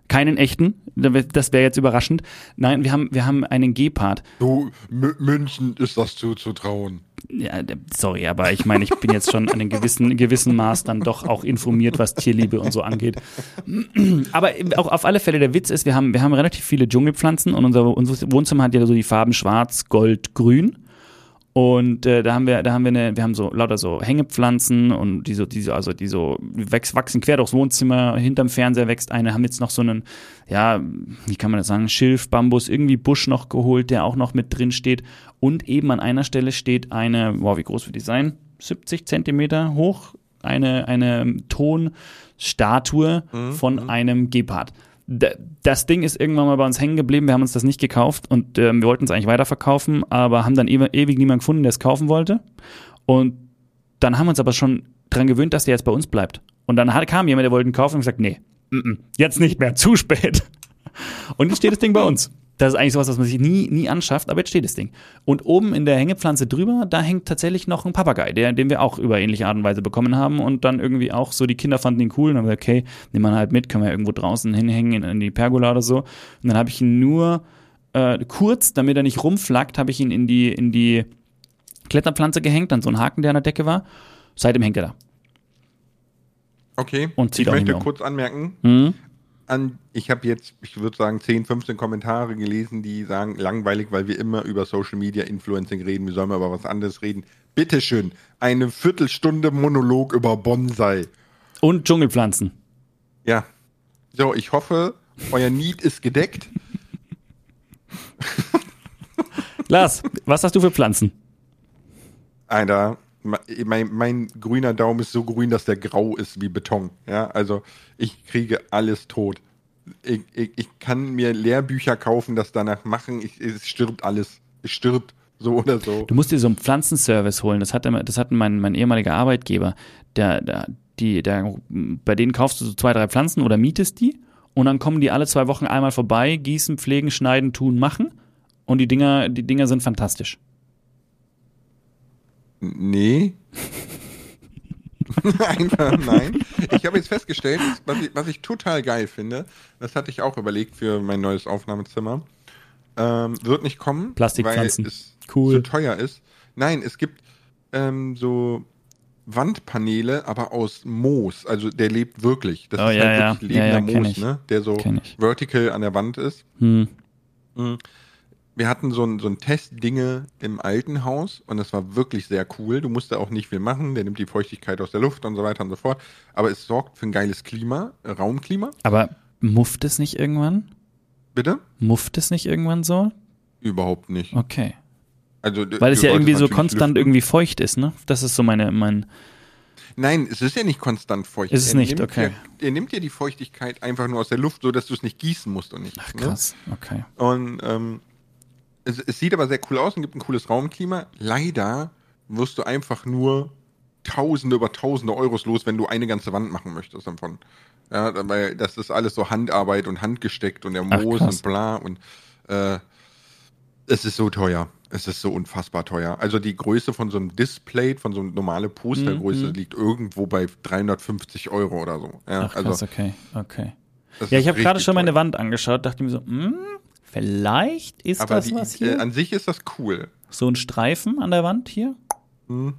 Keinen echten, das wäre jetzt überraschend. Nein, wir haben, wir haben einen Gepard. du, M München ist das zuzutrauen. Ja, sorry, aber ich meine, ich bin jetzt schon an einem gewissen, gewissen Maß dann doch auch informiert, was Tierliebe und so angeht. Aber auch auf alle Fälle der Witz ist, wir haben, wir haben relativ viele Dschungelpflanzen und unser, unser Wohnzimmer hat ja so die Farben schwarz, gold, grün. Und äh, da haben wir, da haben wir eine, wir haben so lauter so Hängepflanzen und die so, die so, also die so wächst, wachsen quer durchs Wohnzimmer, hinterm Fernseher wächst eine, haben jetzt noch so einen, ja, wie kann man das sagen, Schilf, Bambus, irgendwie Busch noch geholt, der auch noch mit drin steht. Und eben an einer Stelle steht eine, wow, wie groß wird die sein? 70 Zentimeter hoch, eine, eine Tonstatue von einem Gepard. Das Ding ist irgendwann mal bei uns hängen geblieben. Wir haben uns das nicht gekauft und ähm, wir wollten es eigentlich weiterverkaufen, aber haben dann ew ewig niemanden gefunden, der es kaufen wollte. Und dann haben wir uns aber schon dran gewöhnt, dass der jetzt bei uns bleibt. Und dann hat, kam jemand, der wollte ihn kaufen und gesagt, nee, mm -mm, jetzt nicht mehr, *laughs* zu spät. Und jetzt steht das Ding bei uns. Das ist eigentlich sowas, was man sich nie, nie anschafft, aber jetzt steht das Ding. Und oben in der Hängepflanze drüber, da hängt tatsächlich noch ein Papagei, der, den wir auch über ähnliche Art und Weise bekommen haben und dann irgendwie auch so, die Kinder fanden ihn cool und haben gesagt, okay, nehmen wir ihn halt mit, können wir irgendwo draußen hinhängen in, die Pergola oder so. Und dann habe ich ihn nur äh, kurz, damit er nicht rumflackt, habe ich ihn in die, in die Kletterpflanze gehängt, dann so ein Haken, der an der Decke war. Seitdem hängt er da. Okay. Und zieht ich möchte um. kurz anmerken, Hm? An, ich habe jetzt, ich würde sagen, 10, 15 Kommentare gelesen, die sagen, langweilig, weil wir immer über Social Media Influencing reden, wir sollen mal über was anderes reden. Bitteschön, eine Viertelstunde Monolog über Bonsai. Und Dschungelpflanzen. Ja. So, ich hoffe, euer Need ist gedeckt. *laughs* Lars, was hast du für Pflanzen? Alter, mein, mein grüner Daumen ist so grün, dass der grau ist wie Beton. Ja, also ich kriege alles tot. Ich, ich, ich kann mir Lehrbücher kaufen, das danach machen. Ich, es stirbt alles. Es stirbt so oder so. Du musst dir so einen Pflanzenservice holen. Das hatte, das hatte mein, mein ehemaliger Arbeitgeber. Der, der, die, der, bei denen kaufst du so zwei, drei Pflanzen oder mietest die und dann kommen die alle zwei Wochen einmal vorbei, gießen, pflegen, schneiden, tun, machen. Und die Dinger, die Dinger sind fantastisch. Nee. *laughs* Einfach nein. Ich habe jetzt festgestellt, was ich, was ich total geil finde, das hatte ich auch überlegt für mein neues Aufnahmezimmer, ähm, wird nicht kommen, Plastikpflanzen. weil es Cool. so teuer ist. Nein, es gibt ähm, so Wandpaneele, aber aus Moos. Also der lebt wirklich. Das Oh, ist ja, halt ja. wirklich Ja, lebender ja, kenn Moos, ne? Der so vertical an der Wand ist. Hm. Wir hatten so ein, so ein Testdinge im alten Haus und das war wirklich sehr cool. Du musst da auch nicht viel machen, der nimmt die Feuchtigkeit aus der Luft und so weiter und so fort. Aber es sorgt für ein geiles Klima, äh, Raumklima. Aber mufft es nicht irgendwann? Bitte? Mufft es nicht irgendwann so? Überhaupt nicht. Okay. Also, Weil es ja irgendwie so konstant lüften. irgendwie feucht ist, ne? Das ist so meine, mein. Nein, es ist ja nicht konstant feucht. Ist es Er nicht, okay. Ja, er nimmt ja die Feuchtigkeit einfach nur aus der Luft, so dass du es nicht gießen musst und nichts. Ach Ne? krass, okay. Und ähm, es, es sieht aber sehr cool aus und gibt ein cooles Raumklima. Leider wirst du einfach nur Tausende über Tausende Euros los, wenn du eine ganze Wand machen möchtest davon. Ja, weil das ist alles so Handarbeit und handgesteckt und der Ach, Moos krass. und bla und äh, es ist so teuer. Es ist so unfassbar teuer. Also die Größe von so einem Display, von so einer normale Postergröße Mhm. liegt irgendwo bei 350 Euro oder so. Ja, Ach krass, also okay, okay. Ja, ich habe gerade schon meine. Wand angeschaut, dachte mir so, hm, vielleicht ist Aber das die, was äh, hier. an sich ist das cool. so ein Streifen an der Wand hier. Hm.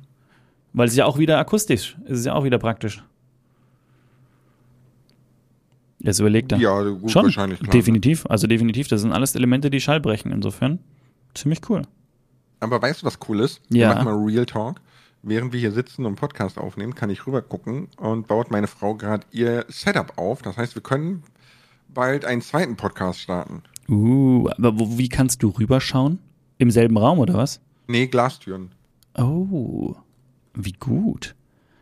Weil es ist ja auch wieder akustisch. Es ist ja auch wieder praktisch. Jetzt überlegt er. Ja, gut, Schon, wahrscheinlich. Klar. definitiv. Also definitiv, das sind alles Elemente, die Schall brechen. Insofern ziemlich cool. Aber weißt du, was cool ist? Ja. Wir machen mal Real Talk. Während wir hier sitzen und Podcast aufnehmen, kann ich rüber gucken und baut meine Frau gerade ihr Setup auf. Das heißt, wir können bald einen zweiten Podcast starten. Uh, aber wo, wie kannst du rüberschauen? Im selben Raum oder was? Nee, Glastüren. Oh, wie gut.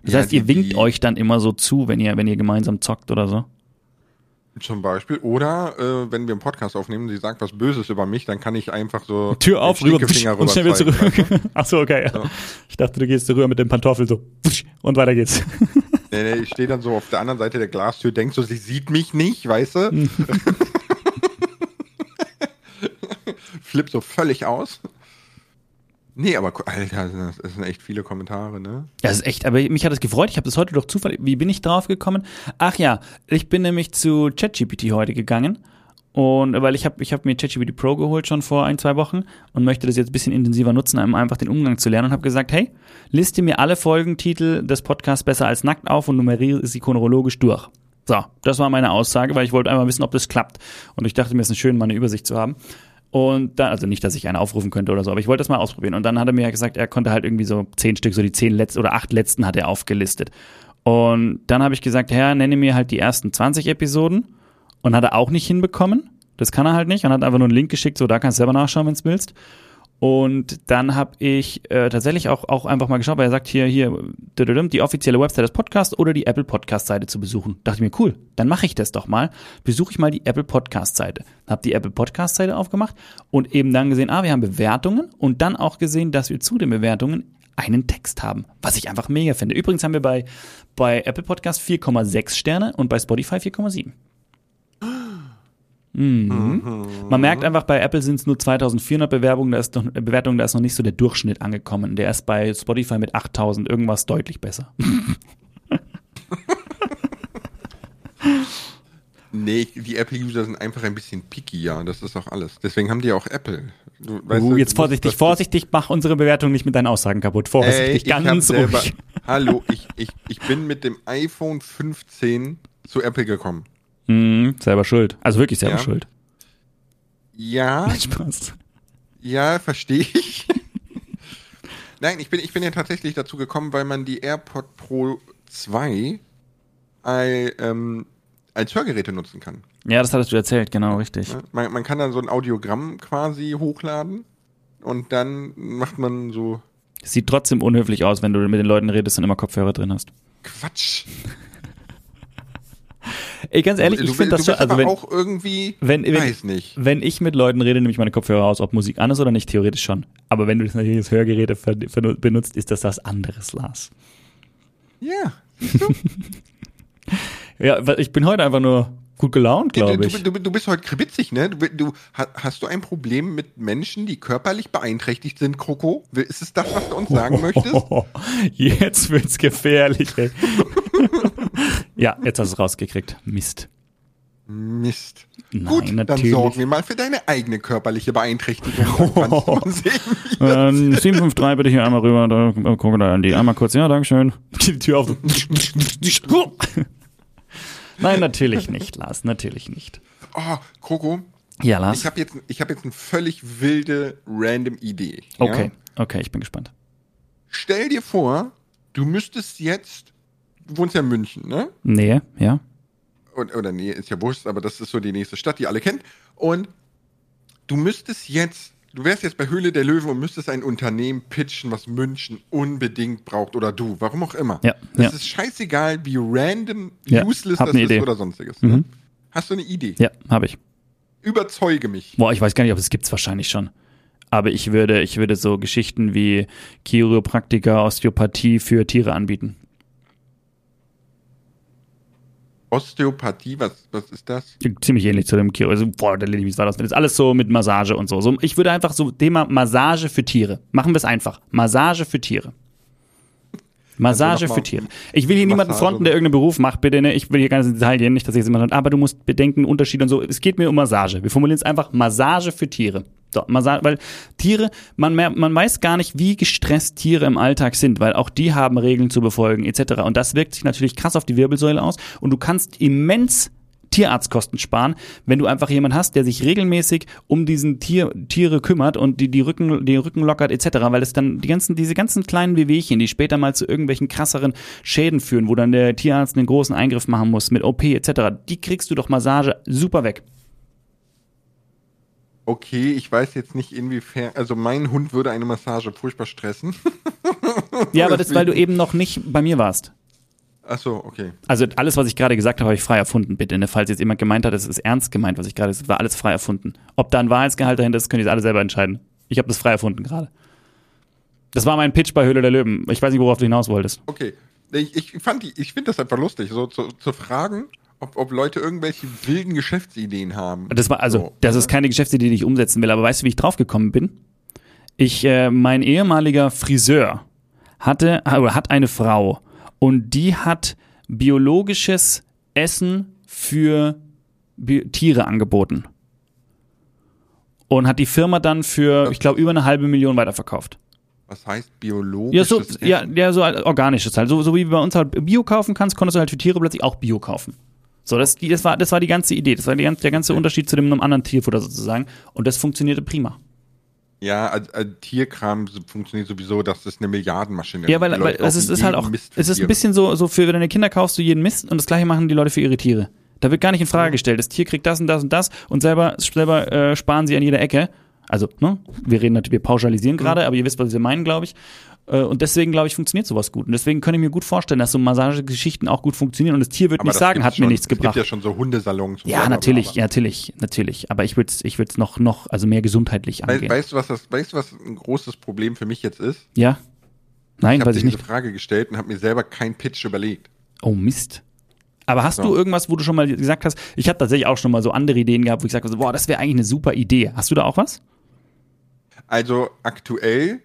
Das Ja, heißt, ihr die- winkt die- euch dann immer so zu, wenn ihr, wenn ihr gemeinsam zockt oder so. Zum Beispiel. Oder äh, wenn wir einen Podcast aufnehmen, sie sagt was Böses über mich, dann kann ich einfach so Tür auf, rüber, Stinkefinger *laughs* und schnell wieder zurück. *laughs* Ach so, okay. Ja. Ich dachte, du gehst rüber mit dem Pantoffel so *laughs* und weiter geht's. Nee, nee, ich stehe dann so auf der anderen Seite der Glastür, denk so, sie sieht mich nicht, weißt du? Flip so völlig aus. Nee, aber Alter, das sind echt viele Kommentare, ne? Das ist echt, aber mich hat es gefreut. Ich habe das heute durch Zufall. Wie bin ich drauf gekommen? Ach ja, ich bin nämlich zu ChatGPT heute gegangen. Und weil ich habe ich hab mir ChatGPT Pro geholt schon vor ein, zwei Wochen und möchte das jetzt ein bisschen intensiver nutzen, um einfach den Umgang zu lernen und habe gesagt, hey, liste mir alle Folgentitel des Podcasts besser als nackt auf und nummeriere sie chronologisch durch. So, das war meine Aussage, weil ich wollte einfach wissen, ob das klappt. Und ich dachte mir, es ist schön, mal eine Übersicht zu haben. Und dann, also nicht, dass ich eine aufrufen könnte oder so, aber ich wollte das mal ausprobieren. Und dann hat er mir gesagt, er konnte halt irgendwie so zehn Stück, so die zehn letzten oder acht letzten hat er aufgelistet. Und dann habe ich gesagt, Herr, nenne mir halt die ersten 20 Episoden. Und hat er auch nicht hinbekommen. Das kann er halt nicht. Und hat einfach nur einen Link geschickt, so da kannst du selber nachschauen, wenn du willst. Und dann habe ich äh, tatsächlich auch, auch einfach mal geschaut, weil er sagt hier, hier, die offizielle Website des Podcasts oder die Apple Podcast-Seite zu besuchen. Dachte ich mir, cool, dann mache ich das doch mal. Besuche ich mal die Apple Podcast-Seite. Habe die Apple Podcast-Seite aufgemacht und eben dann gesehen, ah, wir haben Bewertungen und dann auch gesehen, dass wir zu den Bewertungen einen Text haben, was ich einfach mega finde. Übrigens haben wir bei, bei Apple Podcast 4,6 Sterne und bei Spotify 4,7. Mhm. Man merkt einfach, bei Apple sind es nur 2400 Bewerbungen, da ist noch, äh, Bewertungen, da ist noch nicht so der Durchschnitt angekommen. Der ist bei Spotify mit 8000 irgendwas deutlich besser. Nee, die Apple-User sind einfach ein bisschen picky, ja, das ist auch alles. Deswegen haben die auch Apple. Du, weißt Uh, du, jetzt vorsichtig, das- vorsichtig, mach unsere Bewertung nicht mit deinen Aussagen kaputt. Ey, Vorsichtig, ich hab ganz selber, ruhig. Hallo, ich, ich, ich bin mit dem iPhone 15 zu Apple gekommen. Mhm, selber schuld. Also wirklich selber Ja. schuld. Ja, *laughs* Spaß. ja, verstehe ich. *laughs* Nein, ich bin, ich bin ja tatsächlich dazu gekommen, weil man die AirPod Pro 2 als, ähm, als Hörgeräte nutzen kann. Ja, das hattest du erzählt, genau, richtig. Man, man kann dann so ein Audiogramm quasi hochladen und dann macht man so Sieht trotzdem unhöflich aus, wenn du mit den Leuten redest und immer Kopfhörer drin hast. Quatsch. Ey, ganz ehrlich, du, ich finde du das schon, also aber wenn, auch irgendwie, wenn, wenn, weiß nicht. wenn ich mit Leuten rede, nehme ich meine Kopfhörer aus, ob Musik an ist oder nicht, theoretisch schon. Aber wenn du das natürlich als Hörgeräte benutzt, ist das was anderes, Lars. Ja. *laughs* Ja, weil ich bin heute einfach nur gut gelaunt, Du, glaube ich. du, du, du bist heute kribitzig, ne? Du, du, ha- hast du ein Problem mit Menschen, die körperlich beeinträchtigt sind, Kroko? Ist es das, was du uns sagen möchtest? *laughs* Jetzt wird's gefährlich, ey. *laughs* ja, jetzt hast du es rausgekriegt. Mist. Mist. Nein, Gut, dann natürlich. sorgen wir mal für deine eigene körperliche Beeinträchtigung. Dann wie *laughs* Ähm, 753 bitte hier einmal rüber, da gucke da an die. Einmal kurz, ja, Dankeschön. Die Tür auf. Nein, natürlich nicht, Lars, natürlich nicht. Oh, Kroko, Ja, Lars. Ich habe jetzt, ich hab jetzt eine völlig wilde, random Idee. okay, Ja? okay, ich bin gespannt. Stell dir vor, du müsstest jetzt, du wohnst ja in München, ne? Nee, ja. Und, oder nee, ist ja wurscht, aber das ist so die nächste Stadt, die alle kennt. Und du müsstest jetzt, du wärst jetzt bei Höhle der Löwen und müsstest ein Unternehmen pitchen, was München unbedingt braucht oder du, warum auch immer. Ja, Das ja. ist scheißegal, wie random, Ja, useless das ne ist Idee. oder sonstiges. Ne? Mhm. Hast du eine Idee? Ja, habe ich. Überzeuge mich. Boah, ich weiß gar nicht, ob es gibt's wahrscheinlich schon. Aber ich würde, ich würde so Geschichten wie Chiropraktiker, Osteopathie für Tiere anbieten. Osteopathie, was, was ist das? Ziemlich ähnlich zu dem Chiro. Also, boah, der Lilly, wie war das? Das ist alles so mit Massage und so. so. Ich würde einfach so Thema Massage für Tiere. Machen wir es einfach. Massage für Tiere. Massage mal für Tiere. Ich will hier niemanden Massage fronten, der irgendeinen Beruf macht, bitte. Ne? Ich will hier gar nicht ins Detail gehen, nicht, dass ich jetzt jemand aber du musst bedenken, Unterschied und so. Es geht mir um Massage. Wir formulieren es einfach Massage für Tiere. So, Massage, weil Tiere, man, man weiß gar nicht, wie gestresst Tiere im Alltag sind, weil auch die haben Regeln zu befolgen, etc. Und das wirkt sich natürlich krass auf die Wirbelsäule aus und du kannst immens Tierarztkosten sparen, wenn du einfach jemanden hast, der sich regelmäßig um diesen Tier, Tiere kümmert und die, die Rücken, die Rücken lockert etc., weil es dann die ganzen, diese ganzen kleinen Wehwehchen, die später mal zu irgendwelchen krasseren Schäden führen, wo dann der Tierarzt einen großen Eingriff machen muss mit OP etc., die kriegst du doch Massage super weg. Okay, ich weiß jetzt nicht inwiefern, also mein Hund würde eine Massage furchtbar stressen. *laughs* Ja, aber das, weil du eben noch nicht bei mir warst. Ach so, okay. Also alles, was ich gerade gesagt habe, habe ich frei erfunden, bitte. Ne? Falls jetzt jemand gemeint hat, es ist ernst gemeint, was ich gerade, es war alles frei erfunden. Ob da ein Wahrheitsgehalt dahinter ist, könnt ihr alle selber entscheiden. Ich habe das frei erfunden gerade. Das war mein Pitch bei Höhle der Löwen. Ich weiß nicht, worauf du hinaus wolltest. Okay. Ich, ich fand die, ich finde das einfach lustig, so zu, zu fragen, ob, ob Leute irgendwelche wilden Geschäftsideen haben. Das war also, So. das ist keine Geschäftsidee, die ich umsetzen will. Aber weißt du, wie ich draufgekommen bin? Ich, äh, mein ehemaliger Friseur hatte oder hat eine Frau und die hat biologisches Essen für Bi Tiere angeboten und hat die Firma dann für, ich glaube, über eine halbe Million weiterverkauft. Was heißt biologisch? Ja, so, ja, ja, so organisches halt. So, so wie bei uns halt Bio kaufen kannst, konntest du halt für Tiere plötzlich auch Bio kaufen. So, das, das, war, das war die ganze Idee. Das war die, der ganze Unterschied zu dem einem anderen Tierfutter sozusagen. Und das funktionierte prima. Ja, also, also Tierkram funktioniert sowieso, das ist eine Milliardenmaschine. Ja, weil, weil es ist, halt auch, Mist es ist ein bisschen so, so für deine Kinder kaufst du jeden Mist und das gleiche machen die Leute für ihre Tiere. Da wird gar nicht in Frage gestellt. Das Tier kriegt das und das und das und selber, selber äh, sparen sie an jeder Ecke. Also, ne, wir reden natürlich, wir pauschalisieren Mhm. gerade, aber ihr wisst, was wir meinen, glaube ich. Äh, Und deswegen, glaube ich, funktioniert sowas gut. Und deswegen kann ich mir gut vorstellen, dass so Massagegeschichten auch gut funktionieren. Und das Tier wird Aber nicht sagen, hat mir schon. nichts Es gibt gebracht. ja schon so Hundesalons. und Ja, natürlich, aber- ja, natürlich, natürlich. Aber ich würde es ich würd's noch, noch, also mehr gesundheitlich angehen. Weißt du, was das, weißt du, was ein großes Problem für mich jetzt ist? ja? Nein, ich habe weiß dir ich diese nicht. Frage gestellt und habe mir selber keinen Pitch überlegt. Oh Mist. Aber hast So. du irgendwas, wo du schon mal gesagt hast, ich habe tatsächlich auch schon mal so andere Ideen gehabt, wo ich gesagt habe, boah, das wäre eigentlich eine super Idee. Hast du da auch was? Also aktuell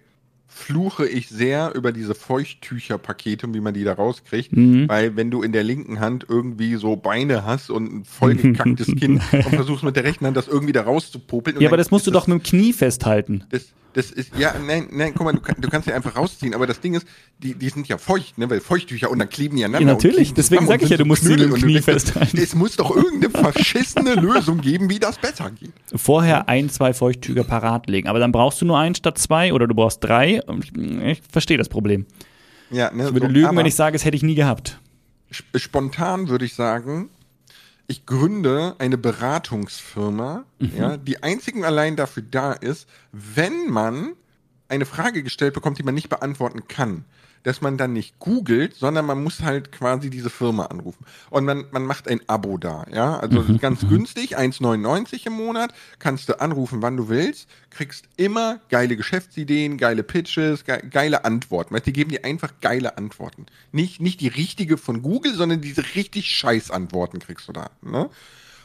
fluche ich sehr über diese Feuchttücherpakete und wie man die da rauskriegt, Mhm. weil wenn du in der linken Hand irgendwie so Beine hast und ein vollgekacktes Kinn *laughs* und versuchst mit der rechten Hand das irgendwie da rauszupopeln. Ja, aber das musst du ist doch mit dem Knie festhalten. Das, das ist, ja, nein, nein, guck mal, du, kann, du kannst ja einfach rausziehen, aber das Ding ist, die, die sind ja feucht, ne, weil Feuchttücher und dann kleben die aneinander. Ja, natürlich, deswegen zusammen sag ich ja, du musst sie mit dem Knie festhalten. Es muss doch irgendeine verschissene Lösung geben, wie das besser geht. Vorher ein, zwei Feuchttücher parat legen. Aber dann brauchst du nur einen statt zwei oder du brauchst drei. Ich verstehe das Problem. Ja, ne, Ich würde so, lügen, wenn ich sage, es hätte ich nie gehabt. sp- Spontan würde ich sagen, ich gründe eine Beratungsfirma, Mhm. ja, die einzig und allein dafür da ist, wenn man eine Frage gestellt bekommt, die man nicht beantworten kann, dass man dann nicht googelt, sondern man muss halt quasi diese Firma anrufen. Und man, man macht ein Abo da, ja. Also Mhm. ganz günstig, 1,99 im Monat, kannst du anrufen, wann du willst, kriegst immer geile Geschäftsideen, geile Pitches, ge geile Antworten. Weißt, die geben dir einfach geile Antworten. Nicht, nicht die richtige von Google, sondern diese richtig scheiß Antworten kriegst du da. Ne?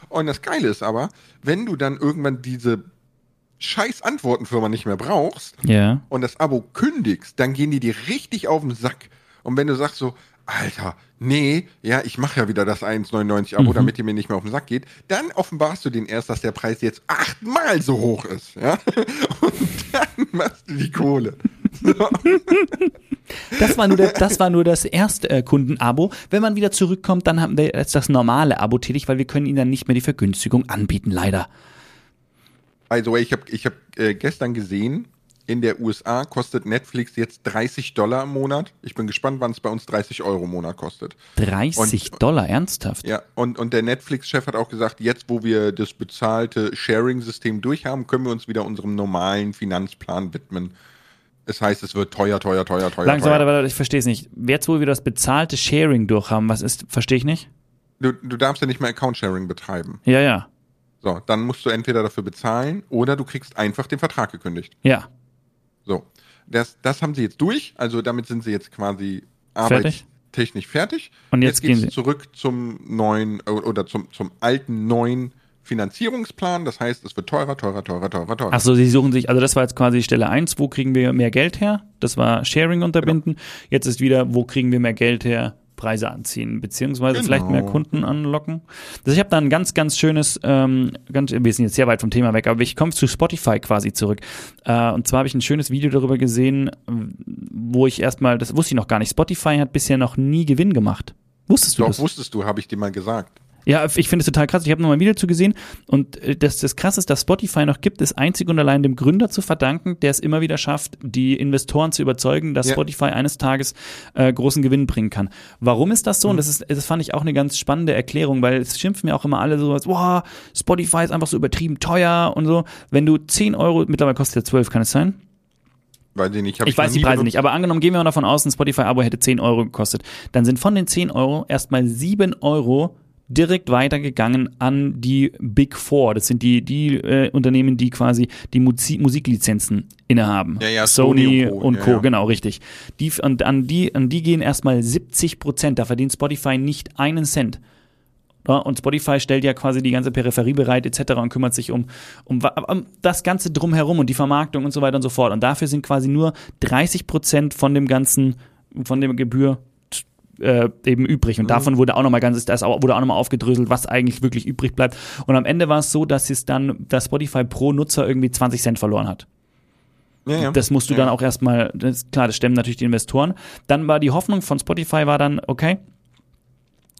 Und das Geile ist aber, wenn du dann irgendwann diese scheiß Antwortenfirma nicht mehr brauchst, Ja. und das Abo kündigst, dann gehen die dir richtig auf den Sack. Und wenn du sagst so, Alter, nee, ja, ich mache ja wieder das 1,99 Abo, damit ihr mir nicht mehr auf den Sack geht, dann offenbarst du den erst, dass der Preis jetzt achtmal so hoch ist. Ja? *laughs* Und dann machst du die Kohle. So. Das war nur, der, das, war nur das erste äh, Kundenabo. Wenn man wieder zurückkommt, dann haben wir jetzt das normale Abo tätig, weil wir können ihnen dann nicht mehr die Vergünstigung anbieten, leider. Also ich habe ich hab, äh, gestern gesehen, in der USA kostet Netflix jetzt 30 Dollar im Monat. Ich bin gespannt, wann es bei uns 30 Euro im Monat kostet. 30 und, Dollar, ernsthaft? Ja, und, und der Netflix-Chef hat auch gesagt, jetzt wo wir das bezahlte Sharing-System durchhaben, können wir uns wieder unserem normalen Finanzplan widmen. Es heißt, es wird teuer, teuer, teuer, teuer. Langsam, teuer. warte, warte, ich verstehe es nicht. Jetzt, wo wir das bezahlte Sharing durchhaben, was ist, verstehe ich nicht? Du, du darfst ja nicht mehr Account-Sharing betreiben. Ja, ja. So, dann musst du entweder dafür bezahlen oder du kriegst einfach den Vertrag gekündigt. Ja. So, das, das haben sie jetzt durch. Also damit sind sie jetzt quasi arbeitstechnisch fertig. Und jetzt, jetzt gehen sie zurück zum neuen oder zum, zum alten neuen Finanzierungsplan. Das heißt, es wird teurer, teurer, teurer, teurer, teurer. Achso, sie suchen sich, also das war jetzt quasi Stelle 1, wo kriegen wir mehr Geld her? Das war Sharing unterbinden. Genau. Jetzt ist wieder, wo kriegen wir mehr Geld her? Preise anziehen, beziehungsweise genau. vielleicht mehr Kunden anlocken. Also ich habe da ein ganz, ganz schönes, ähm, ganz, wir sind jetzt sehr weit vom Thema weg, aber ich komme zu Spotify quasi zurück. Äh, und zwar habe ich ein schönes Video darüber gesehen, wo ich erstmal, das wusste ich noch gar nicht, Spotify hat bisher noch nie Gewinn gemacht. Wusstest du Doch, das? wusstest du, habe ich dir mal gesagt. Ja, ich finde es total krass. Ich habe nochmal ein Video zu gesehen und äh, das, das Krasse ist, dass Spotify noch gibt, ist einzig und allein dem Gründer zu verdanken, der es immer wieder schafft, die Investoren zu überzeugen, dass ja. Spotify eines Tages äh, großen Gewinn bringen kann. Warum ist das so? Mhm. Und das ist, das fand ich auch eine ganz spannende Erklärung, weil es schimpfen mir auch immer alle so, wow, Spotify ist einfach so übertrieben teuer und so. Wenn du 10 Euro, mittlerweile kostet ja 12, kann es sein? Weiß ich nicht. ich, ich weiß die Preise nicht, aber angenommen, gehen wir mal davon aus, ein Spotify-Abo hätte 10 Euro gekostet. Dann sind von den 10 Euro erstmal 7 Euro direkt weitergegangen an die Big Four. Das sind die, die äh, Unternehmen, die quasi die Musik Musiklizenzen innehaben. Ja, ja, Sony, Sony und Co. Und Co. Ja. Genau, richtig. Die, und an die, an die gehen erstmal 70 Prozent. Da verdient Spotify nicht einen Cent. Ja, und Spotify stellt ja quasi die ganze Peripherie bereit etc. und kümmert sich um, um, um das Ganze drumherum und die Vermarktung und so weiter und so fort. Und dafür sind quasi nur 30 Prozent von dem ganzen, von der Gebühr äh, eben übrig. Und mhm. davon wurde auch nochmal ganz, das wurde auch nochmal aufgedröselt, was eigentlich wirklich übrig bleibt. Und am Ende war es so, dass es dann, dass Spotify pro Nutzer irgendwie 20 Cent verloren hat. Ja, ja. Das musst du ja. dann auch erstmal, das, klar, das stemmen natürlich die Investoren. Dann war die Hoffnung von Spotify war dann, okay,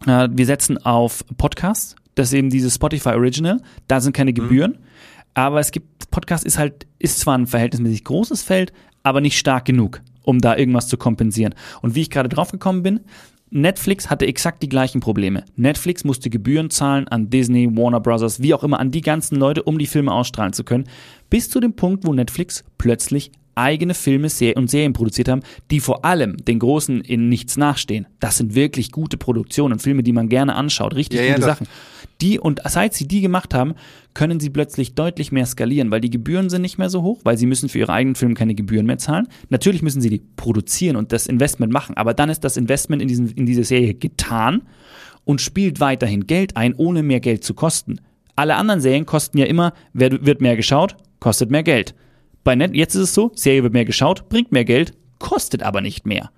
äh, wir setzen auf Podcasts, das ist eben dieses Spotify Original, da sind keine mhm. Gebühren. Mhm. Aber es gibt, Podcast ist halt, ist zwar ein verhältnismäßig großes Feld, aber nicht stark genug um da irgendwas zu kompensieren. Und wie ich gerade drauf gekommen bin, Netflix hatte exakt die gleichen Probleme. Netflix musste Gebühren zahlen an Disney, Warner Brothers, wie auch immer, an die ganzen Leute, um die Filme ausstrahlen zu können. Bis zu dem Punkt, wo Netflix plötzlich eigene Filme und Serien produziert haben, die vor allem den großen in nichts nachstehen. Das sind wirklich gute Produktionen, Filme, die man gerne anschaut, richtig ja, gute ja, Sachen. Die und seit sie die gemacht haben, können sie plötzlich deutlich mehr skalieren, weil die Gebühren sind nicht mehr so hoch, weil sie müssen für ihre eigenen Filme keine Gebühren mehr zahlen. Natürlich müssen sie die produzieren und das Investment machen, aber dann ist das Investment in, diesen, in diese Serie getan und spielt weiterhin Geld ein, ohne mehr Geld zu kosten. Alle anderen Serien kosten ja immer, wird mehr geschaut, kostet mehr Geld. Bei Net jetzt ist es so, Serie wird mehr geschaut, bringt mehr Geld, kostet aber nicht mehr.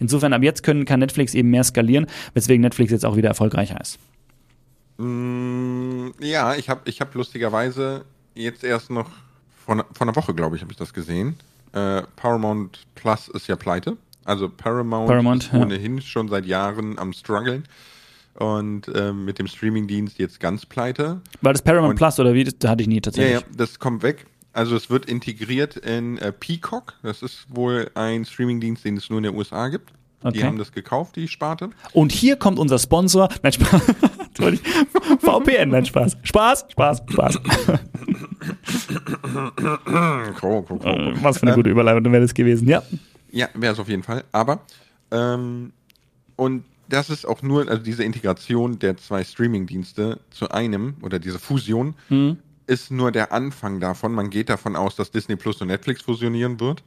Insofern ab jetzt können, kann Netflix eben mehr skalieren, weswegen Netflix jetzt auch wieder erfolgreicher ist. Mm, ja, ich habe ich hab lustigerweise jetzt erst noch vor, vor einer Woche, glaube ich, habe ich das gesehen. Äh, Paramount Plus ist ja pleite. Also Paramount, Paramount ist ohnehin ja. schon seit Jahren am struggeln und äh, mit dem Streamingdienst jetzt ganz pleite. War das Paramount und, Plus oder wie? Das hatte ich nie tatsächlich. Ja, ja, das kommt weg. Also es wird integriert in äh, Peacock. Das ist wohl ein Streamingdienst, den es nur in den USA gibt. Okay. Die haben das gekauft, die Sparte. Und hier kommt unser Sponsor. Nein, Spaß. *laughs* VPN, nein, Spaß. Spaß, Spaß, Spaß. cool, cool, cool. Was für eine gute Überleitung wäre das gewesen, ja. Ja, wäre es auf jeden Fall. Aber, ähm, und das ist auch nur, also diese Integration der zwei Streamingdienste zu einem oder diese Fusion mhm. ist nur der Anfang davon. Man geht davon aus, dass Disney Plus und Netflix fusionieren wird.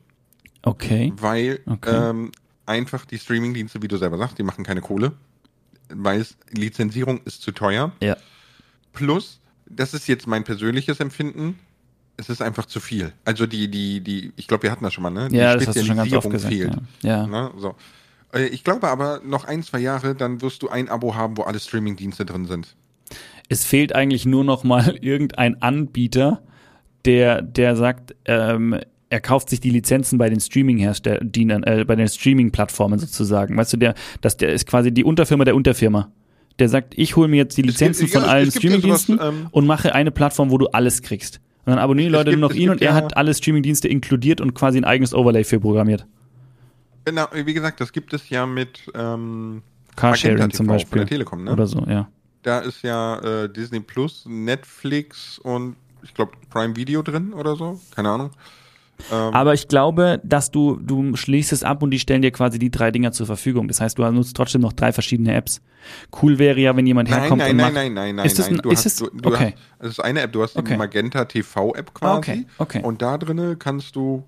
Okay. Weil okay. Ähm, einfach die Streamingdienste, wie du selber sagst, die machen keine Kohle, weil Lizenzierung ist zu teuer. Ja. Plus, das ist jetzt mein persönliches Empfinden, es ist einfach zu viel. Also die, die, die, ich glaube, wir hatten das schon mal, ne? Die ja, das hast du schon ganz oft gesagt, fehlt. Ja. ja. Ne? So. Äh, ich glaube aber, noch ein, zwei Jahre, dann wirst du ein Abo haben, wo alle Streamingdienste drin sind. Es fehlt eigentlich nur noch mal *laughs* irgendein Anbieter, der, der sagt, ähm, er kauft sich die Lizenzen bei den Streaming-Herstellern, äh, bei den Streaming-Plattformen sozusagen. Weißt du, der, das, der ist quasi die Unterfirma der Unterfirma. Der sagt, ich hole mir jetzt die Lizenzen gibt, von ja, allen Streaming-Diensten ja ähm, und mache eine Plattform, wo du alles kriegst. Und dann abonnieren die Leute gibt- nur noch ihn und er ja- hat alle Streamingdienste inkludiert und quasi ein eigenes Overlay für programmiert. Genau, wie gesagt, das gibt es ja mit ähm, Carsharing zum Beispiel. Von der Telekom, ne? Oder so, ja. Da ist ja äh, Disney Plus, Netflix und ich glaube Prime Video drin oder so. Keine Ahnung. Ähm, Aber ich glaube, dass du, du schließt es ab und die stellen dir quasi die drei Dinger zur Verfügung. Das heißt, du nutzt trotzdem noch drei verschiedene Apps. Cool wäre ja, wenn jemand Nein, herkommt nein, und nein, macht. nein, nein, nein, Ist das nein. ein- Du ist hast, es- du, du okay. hast, es ist eine App, du hast die Okay. Magenta TV App quasi. Okay, okay. Und da drinnen kannst du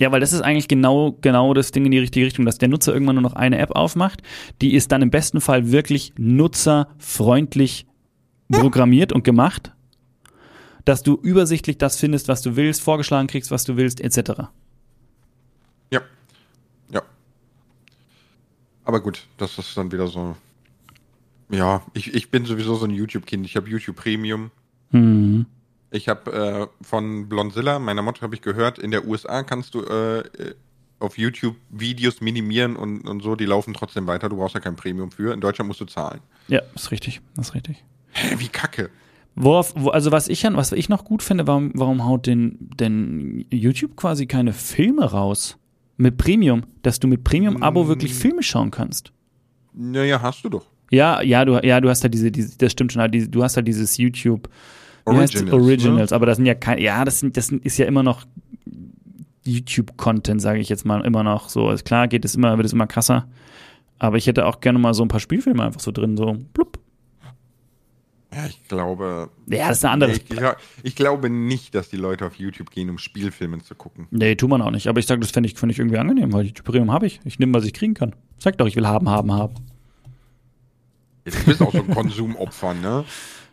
Ja, weil das ist eigentlich genau, genau das Ding in die richtige Richtung, dass der Nutzer irgendwann nur noch eine App aufmacht. Die ist dann im besten Fall wirklich nutzerfreundlich programmiert und gemacht, dass du übersichtlich das findest, was du willst, vorgeschlagen kriegst, was du willst, etc. Ja. Ja. Aber gut, das ist dann wieder so. Ja, ich, ich bin sowieso so ein YouTube-Kind. Ich habe YouTube Premium. Mhm. Ich habe äh, von Blonzilla, meiner Mutter habe ich gehört, in der USA kannst du äh, auf YouTube Videos minimieren und, und so, die laufen trotzdem weiter. Du brauchst ja kein Premium für. In Deutschland musst du zahlen. Ja, ist richtig, ist richtig. Hä, wie kacke. Worauf, wo, also was ich, an- was ich noch gut finde, warum, warum haut denn, denn YouTube quasi keine Filme raus? Mit Premium, dass du mit Premium-Abo wirklich Filme schauen kannst. Naja, hast du doch. Ja, ja, du, ja, du hast halt diese, diese das stimmt schon, halt diese, du hast halt dieses YouTube? Originals, Originals, aber das sind ja kein, ja, das sind, das ist ja immer noch YouTube-Content, sage ich jetzt mal, immer noch so. Also klar geht es immer, wird es immer krasser. Aber ich hätte auch gerne mal so ein paar Spielfilme einfach so drin, so blub. Ja, ich glaube. Ja, das ist eine andere. Ich, ich, ich glaube nicht, dass die Leute auf YouTube gehen, um Spielfilme zu gucken. Nee, tut man auch nicht. Aber ich sage, das fände ich, fänd ich irgendwie angenehm, weil YouTube Premium habe ich. Ich nehme, was ich kriegen kann. Sag doch, ich will haben, haben, haben. Ja, Du bist auch so ein Konsumopfer, ne?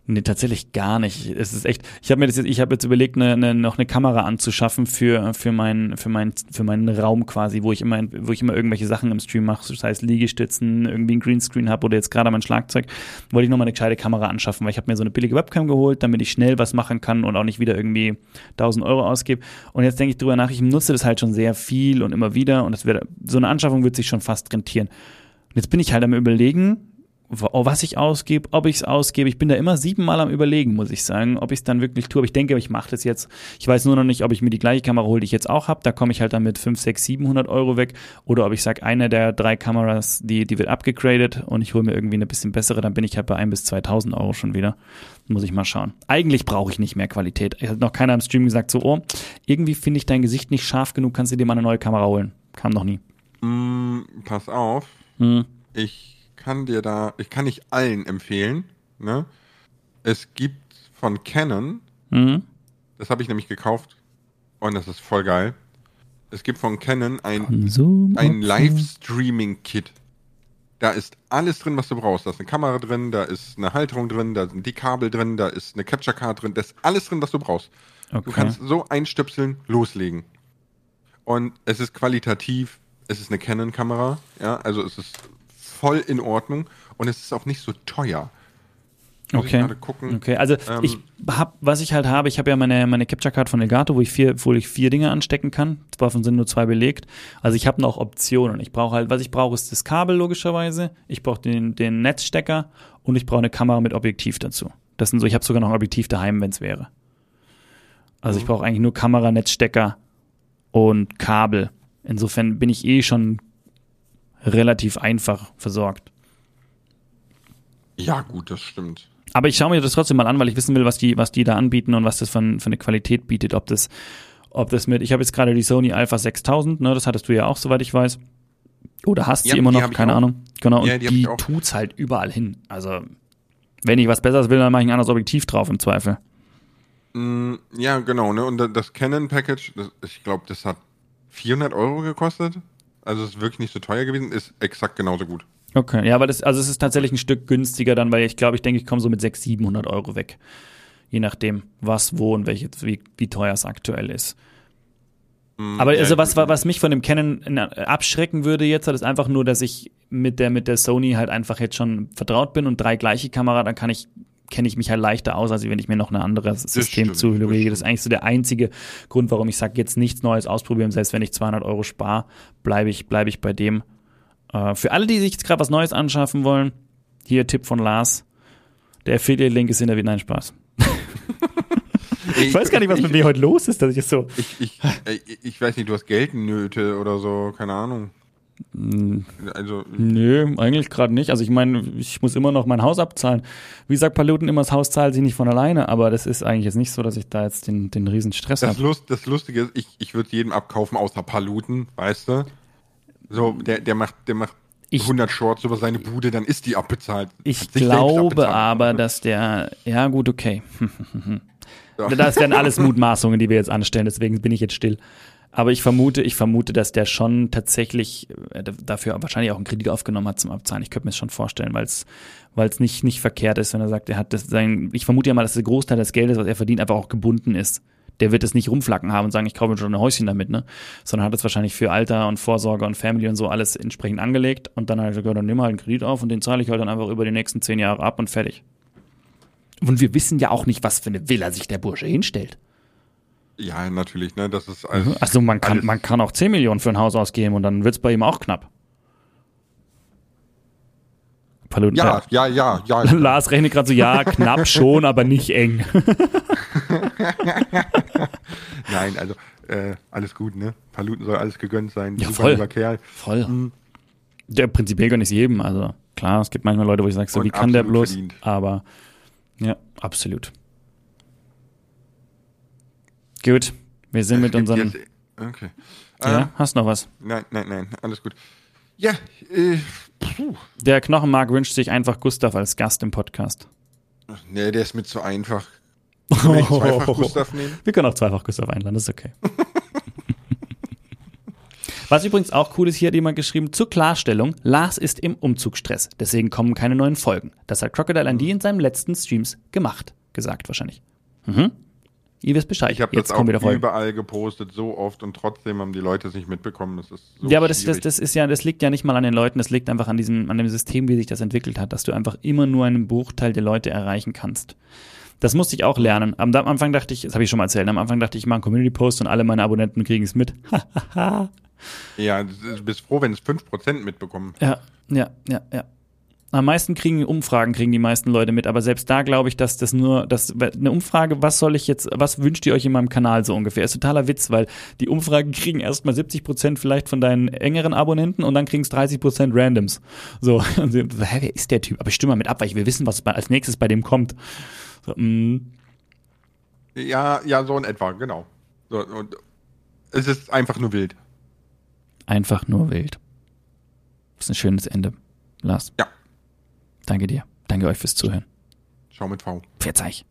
Nee, tatsächlich gar nicht. Es ist echt, ich habe mir das jetzt, ich habe jetzt überlegt, eine, eine, noch eine Kamera anzuschaffen für, für, mein, für, mein, für meinen Raum quasi, wo ich immer, wo ich immer irgendwelche Sachen im Stream mache, das heißt Liegestützen, irgendwie ein Greenscreen habe oder jetzt gerade mein Schlagzeug, wollte ich noch mal eine gescheite Kamera anschaffen, weil ich habe mir so eine billige Webcam geholt, damit ich schnell was machen kann und auch nicht wieder irgendwie 1000 Euro ausgebe. Und jetzt denke ich drüber nach, ich nutze das halt schon sehr viel und immer wieder und das wird, so eine Anschaffung wird sich schon fast rentieren. Und jetzt bin ich halt am überlegen, was ich ausgebe, ob ich es ausgebe. Ich bin da immer siebenmal am überlegen, muss ich sagen, ob ich es dann wirklich tue. Aber ich denke, ich mache das jetzt. Ich weiß nur noch nicht, ob ich mir die gleiche Kamera hole, die ich jetzt auch habe. Da komme ich halt dann mit 5, 6, 700 Euro weg. Oder ob ich sage, eine der drei Kameras, die, die wird abgegradet und ich hole mir irgendwie eine bisschen bessere. Dann bin ich halt bei 1 bis 2000 Euro schon wieder. Muss ich mal schauen. Eigentlich brauche ich nicht mehr Qualität. Es hat noch keiner im Stream gesagt, so, oh, irgendwie finde ich dein Gesicht nicht scharf genug, kannst du dir mal eine neue Kamera holen. Kam noch nie. Mm, pass auf, Hm. ich kann dir da, ich kann nicht allen empfehlen, ne? Es gibt von Canon, Mhm. das habe ich nämlich gekauft und das ist voll geil. Es gibt von Canon ein, ein Livestreaming-Kit. Da ist alles drin, was du brauchst. Da ist eine Kamera drin, da ist eine Halterung drin, da sind die Kabel drin, da ist eine Capture Card drin, da ist alles drin, was du brauchst. Okay. Du kannst so einstöpseln, loslegen. Und es ist qualitativ, es ist eine Canon-Kamera, ja, also es ist voll in Ordnung und es ist auch nicht so teuer. Muss ich Okay. Okay, also Ähm, ich hab, was ich halt habe, ich habe ja meine, meine Capture Card von Elgato, wo ich vier, wo ich vier Dinge anstecken kann. Davon sind nur zwei belegt. Also ich habe noch Optionen. Ich brauche halt, was ich brauche, ist das Kabel logischerweise. Ich brauche den, den Netzstecker und ich brauche eine Kamera mit Objektiv dazu. Das sind so, ich habe sogar noch ein Objektiv daheim, wenn es wäre. Also ich Mhm. brauche eigentlich nur Kamera, Netzstecker und Kabel. Insofern bin ich eh schon relativ einfach versorgt. Ja, gut, das stimmt. Aber ich schaue mir das trotzdem mal an, weil ich wissen will, was die, was die da anbieten und was das für, für eine Qualität bietet. Ob das, ob das mit, ich habe jetzt gerade die Sony Alpha 6000, ne, das hattest du ja auch, soweit ich weiß. Oder hast Ja, sie immer die noch, keine. Ahnung. Genau, Ja, und die hab die, auch. tut's halt überall hin. Also, wenn ich was Besseres will, dann mache ich ein anderes Objektiv drauf im Zweifel. Mm, ja, genau, ne? Und da- das Canon-Package, das- ich glaube, das hat 400 Euro gekostet. Also es ist wirklich nicht so teuer gewesen, ist exakt genauso gut. Okay, ja, aber das, also es ist tatsächlich ein Stück günstiger dann, weil ich glaube, ich denke, ich komme so mit 600, 700 Euro weg. Je nachdem, was, wo und welche, wie, wie teuer es aktuell ist. Mm, Aber also was, was mich von dem Canon äh, abschrecken würde jetzt, ist einfach nur, dass ich mit der, mit der Sony halt einfach jetzt schon vertraut bin und drei gleiche Kamera, dann kann ich, kenne ich mich halt leichter aus, als wenn ich mir noch ein anderes System stimmt, zulege. das ist eigentlich so der einzige Grund, warum ich sage, jetzt nichts Neues ausprobieren, selbst wenn ich 200 Euro spare, bleibe ich, bleibe ich bei dem. Äh, für alle, die sich jetzt gerade was Neues anschaffen wollen, hier Tipp von Lars. Der Affiliate-Link ist in der, nein, Spaß. *laughs* Ich weiß gar nicht, was mit mir heute los ist, dass ich jetzt so. Ich, ich, ich weiß nicht, du hast Geldnöte oder so, keine Ahnung. Also, Nö, eigentlich gerade nicht. Also ich meine, ich muss immer noch mein Haus abzahlen. Wie sagt Paluten immer, das Haus zahlt sich nicht von alleine, aber das ist eigentlich jetzt nicht so, dass ich da jetzt den, den riesen Stress das habe. Lust, das Lustige ist, ich, ich würde jedem abkaufen außer Paluten, weißt du? So, der, der macht, der macht Ich- 100 Shorts über seine Bude, dann ist die abbezahlt. Ich glaube abbezahlt. aber, dass der, ja gut, okay. *laughs* Das wären alles *laughs* Mutmaßungen, die wir jetzt anstellen, deswegen bin ich jetzt still. Aber ich vermute, ich vermute, dass der schon tatsächlich äh, dafür wahrscheinlich auch einen Kredit aufgenommen hat zum Abzahlen. Ich könnte mir das schon vorstellen, weil es weil es nicht nicht verkehrt ist, wenn er sagt, er hat das sein. Ich vermute ja mal, dass der Großteil des Geldes, was er verdient, einfach auch gebunden ist. Der wird es nicht rumflacken haben und sagen, ich kaufe mir schon ein Häuschen damit, ne? Sondern hat es wahrscheinlich für Alter und Vorsorge und Family und so alles entsprechend angelegt und dann hat er gesagt, dann nimm halt einen Kredit auf und den zahle ich halt dann einfach über die nächsten zehn Jahre ab und fertig. Und wir wissen ja auch nicht, was für eine Villa sich der Bursche hinstellt. Ja, natürlich, ne? Das ist alles. Also man kann, alles- man kann auch 10 Millionen für ein Haus ausgeben und dann wird's bei ihm auch knapp. Paluten, Ja, ja, ja, ja. *laughs* äh, Lars rechnet gerade so, ja, knapp schon, aber nicht eng. *laughs* Nein, also äh, alles gut, ne? Paluten soll alles gegönnt sein. Ja, Super voll. Kerl. Voll. Der prinzipiell gönn ich jedem. Also klar, es gibt manchmal Leute, wo ich sage, so, Und wie kann der bloß? verdient. Aber ja, absolut. Gut, wir sind mit unseren. Okay. Ja, Ähm, hast noch was? nein, nein, nein, alles gut. Ja, äh, puh. Der Knochenmark wünscht sich einfach Gustav als Gast im Podcast. Nee, der ist mir zu einfach. Kann ich *laughs* zweifach Gustav nehmen? Wir können auch zweifach Gustav einladen, das ist okay. *laughs* Was übrigens auch cool ist, hier hat jemand geschrieben, zur Klarstellung, Lars ist im Umzugsstress, deswegen kommen keine neuen Folgen. Das hat Crocodile Andy in seinem letzten Streams gemacht. Gesagt wahrscheinlich. Mhm. Ihr wisst Bescheid. Ich habe Jetzt das auch überall gepostet, so oft und trotzdem haben die Leute es nicht mitbekommen. Das ist so ja, aber das, das, das ist ja, das liegt ja nicht mal an den Leuten, das liegt einfach an diesem, an dem System, wie sich das entwickelt hat, dass du einfach immer nur einen Bruchteil der Leute erreichen kannst. Das musste ich auch lernen. Am am Anfang dachte ich, das habe ich schon mal erzählt, am Anfang dachte ich, ich mache einen Community-Post und alle meine Abonnenten kriegen es mit. *laughs* Ja, du bist froh, wenn es 5% mitbekommen. Ja, ja, ja, ja. Am meisten kriegen Umfragen, kriegen die meisten Leute mit, aber selbst da glaube ich, dass das nur, dass eine Umfrage, was soll ich jetzt, was wünscht ihr euch in meinem Kanal so ungefähr, ist totaler Witz, weil die Umfragen kriegen erstmal 70 Prozent vielleicht von deinen engeren Abonnenten und dann kriegen es 30 Prozent Randoms. So, *laughs* und sie- so, hä, wer ist der Typ? Aber ich stimme mal mit ab, weil ich will wissen, was als nächstes bei dem kommt. So, mm, Ja, ja, so in etwa, genau. So, und es ist einfach nur wild. einfach nur wild. Das ist ein schönes Ende. Lars. Ja. Danke dir. Danke euch fürs Zuhören. Schau mit V. Verzeih.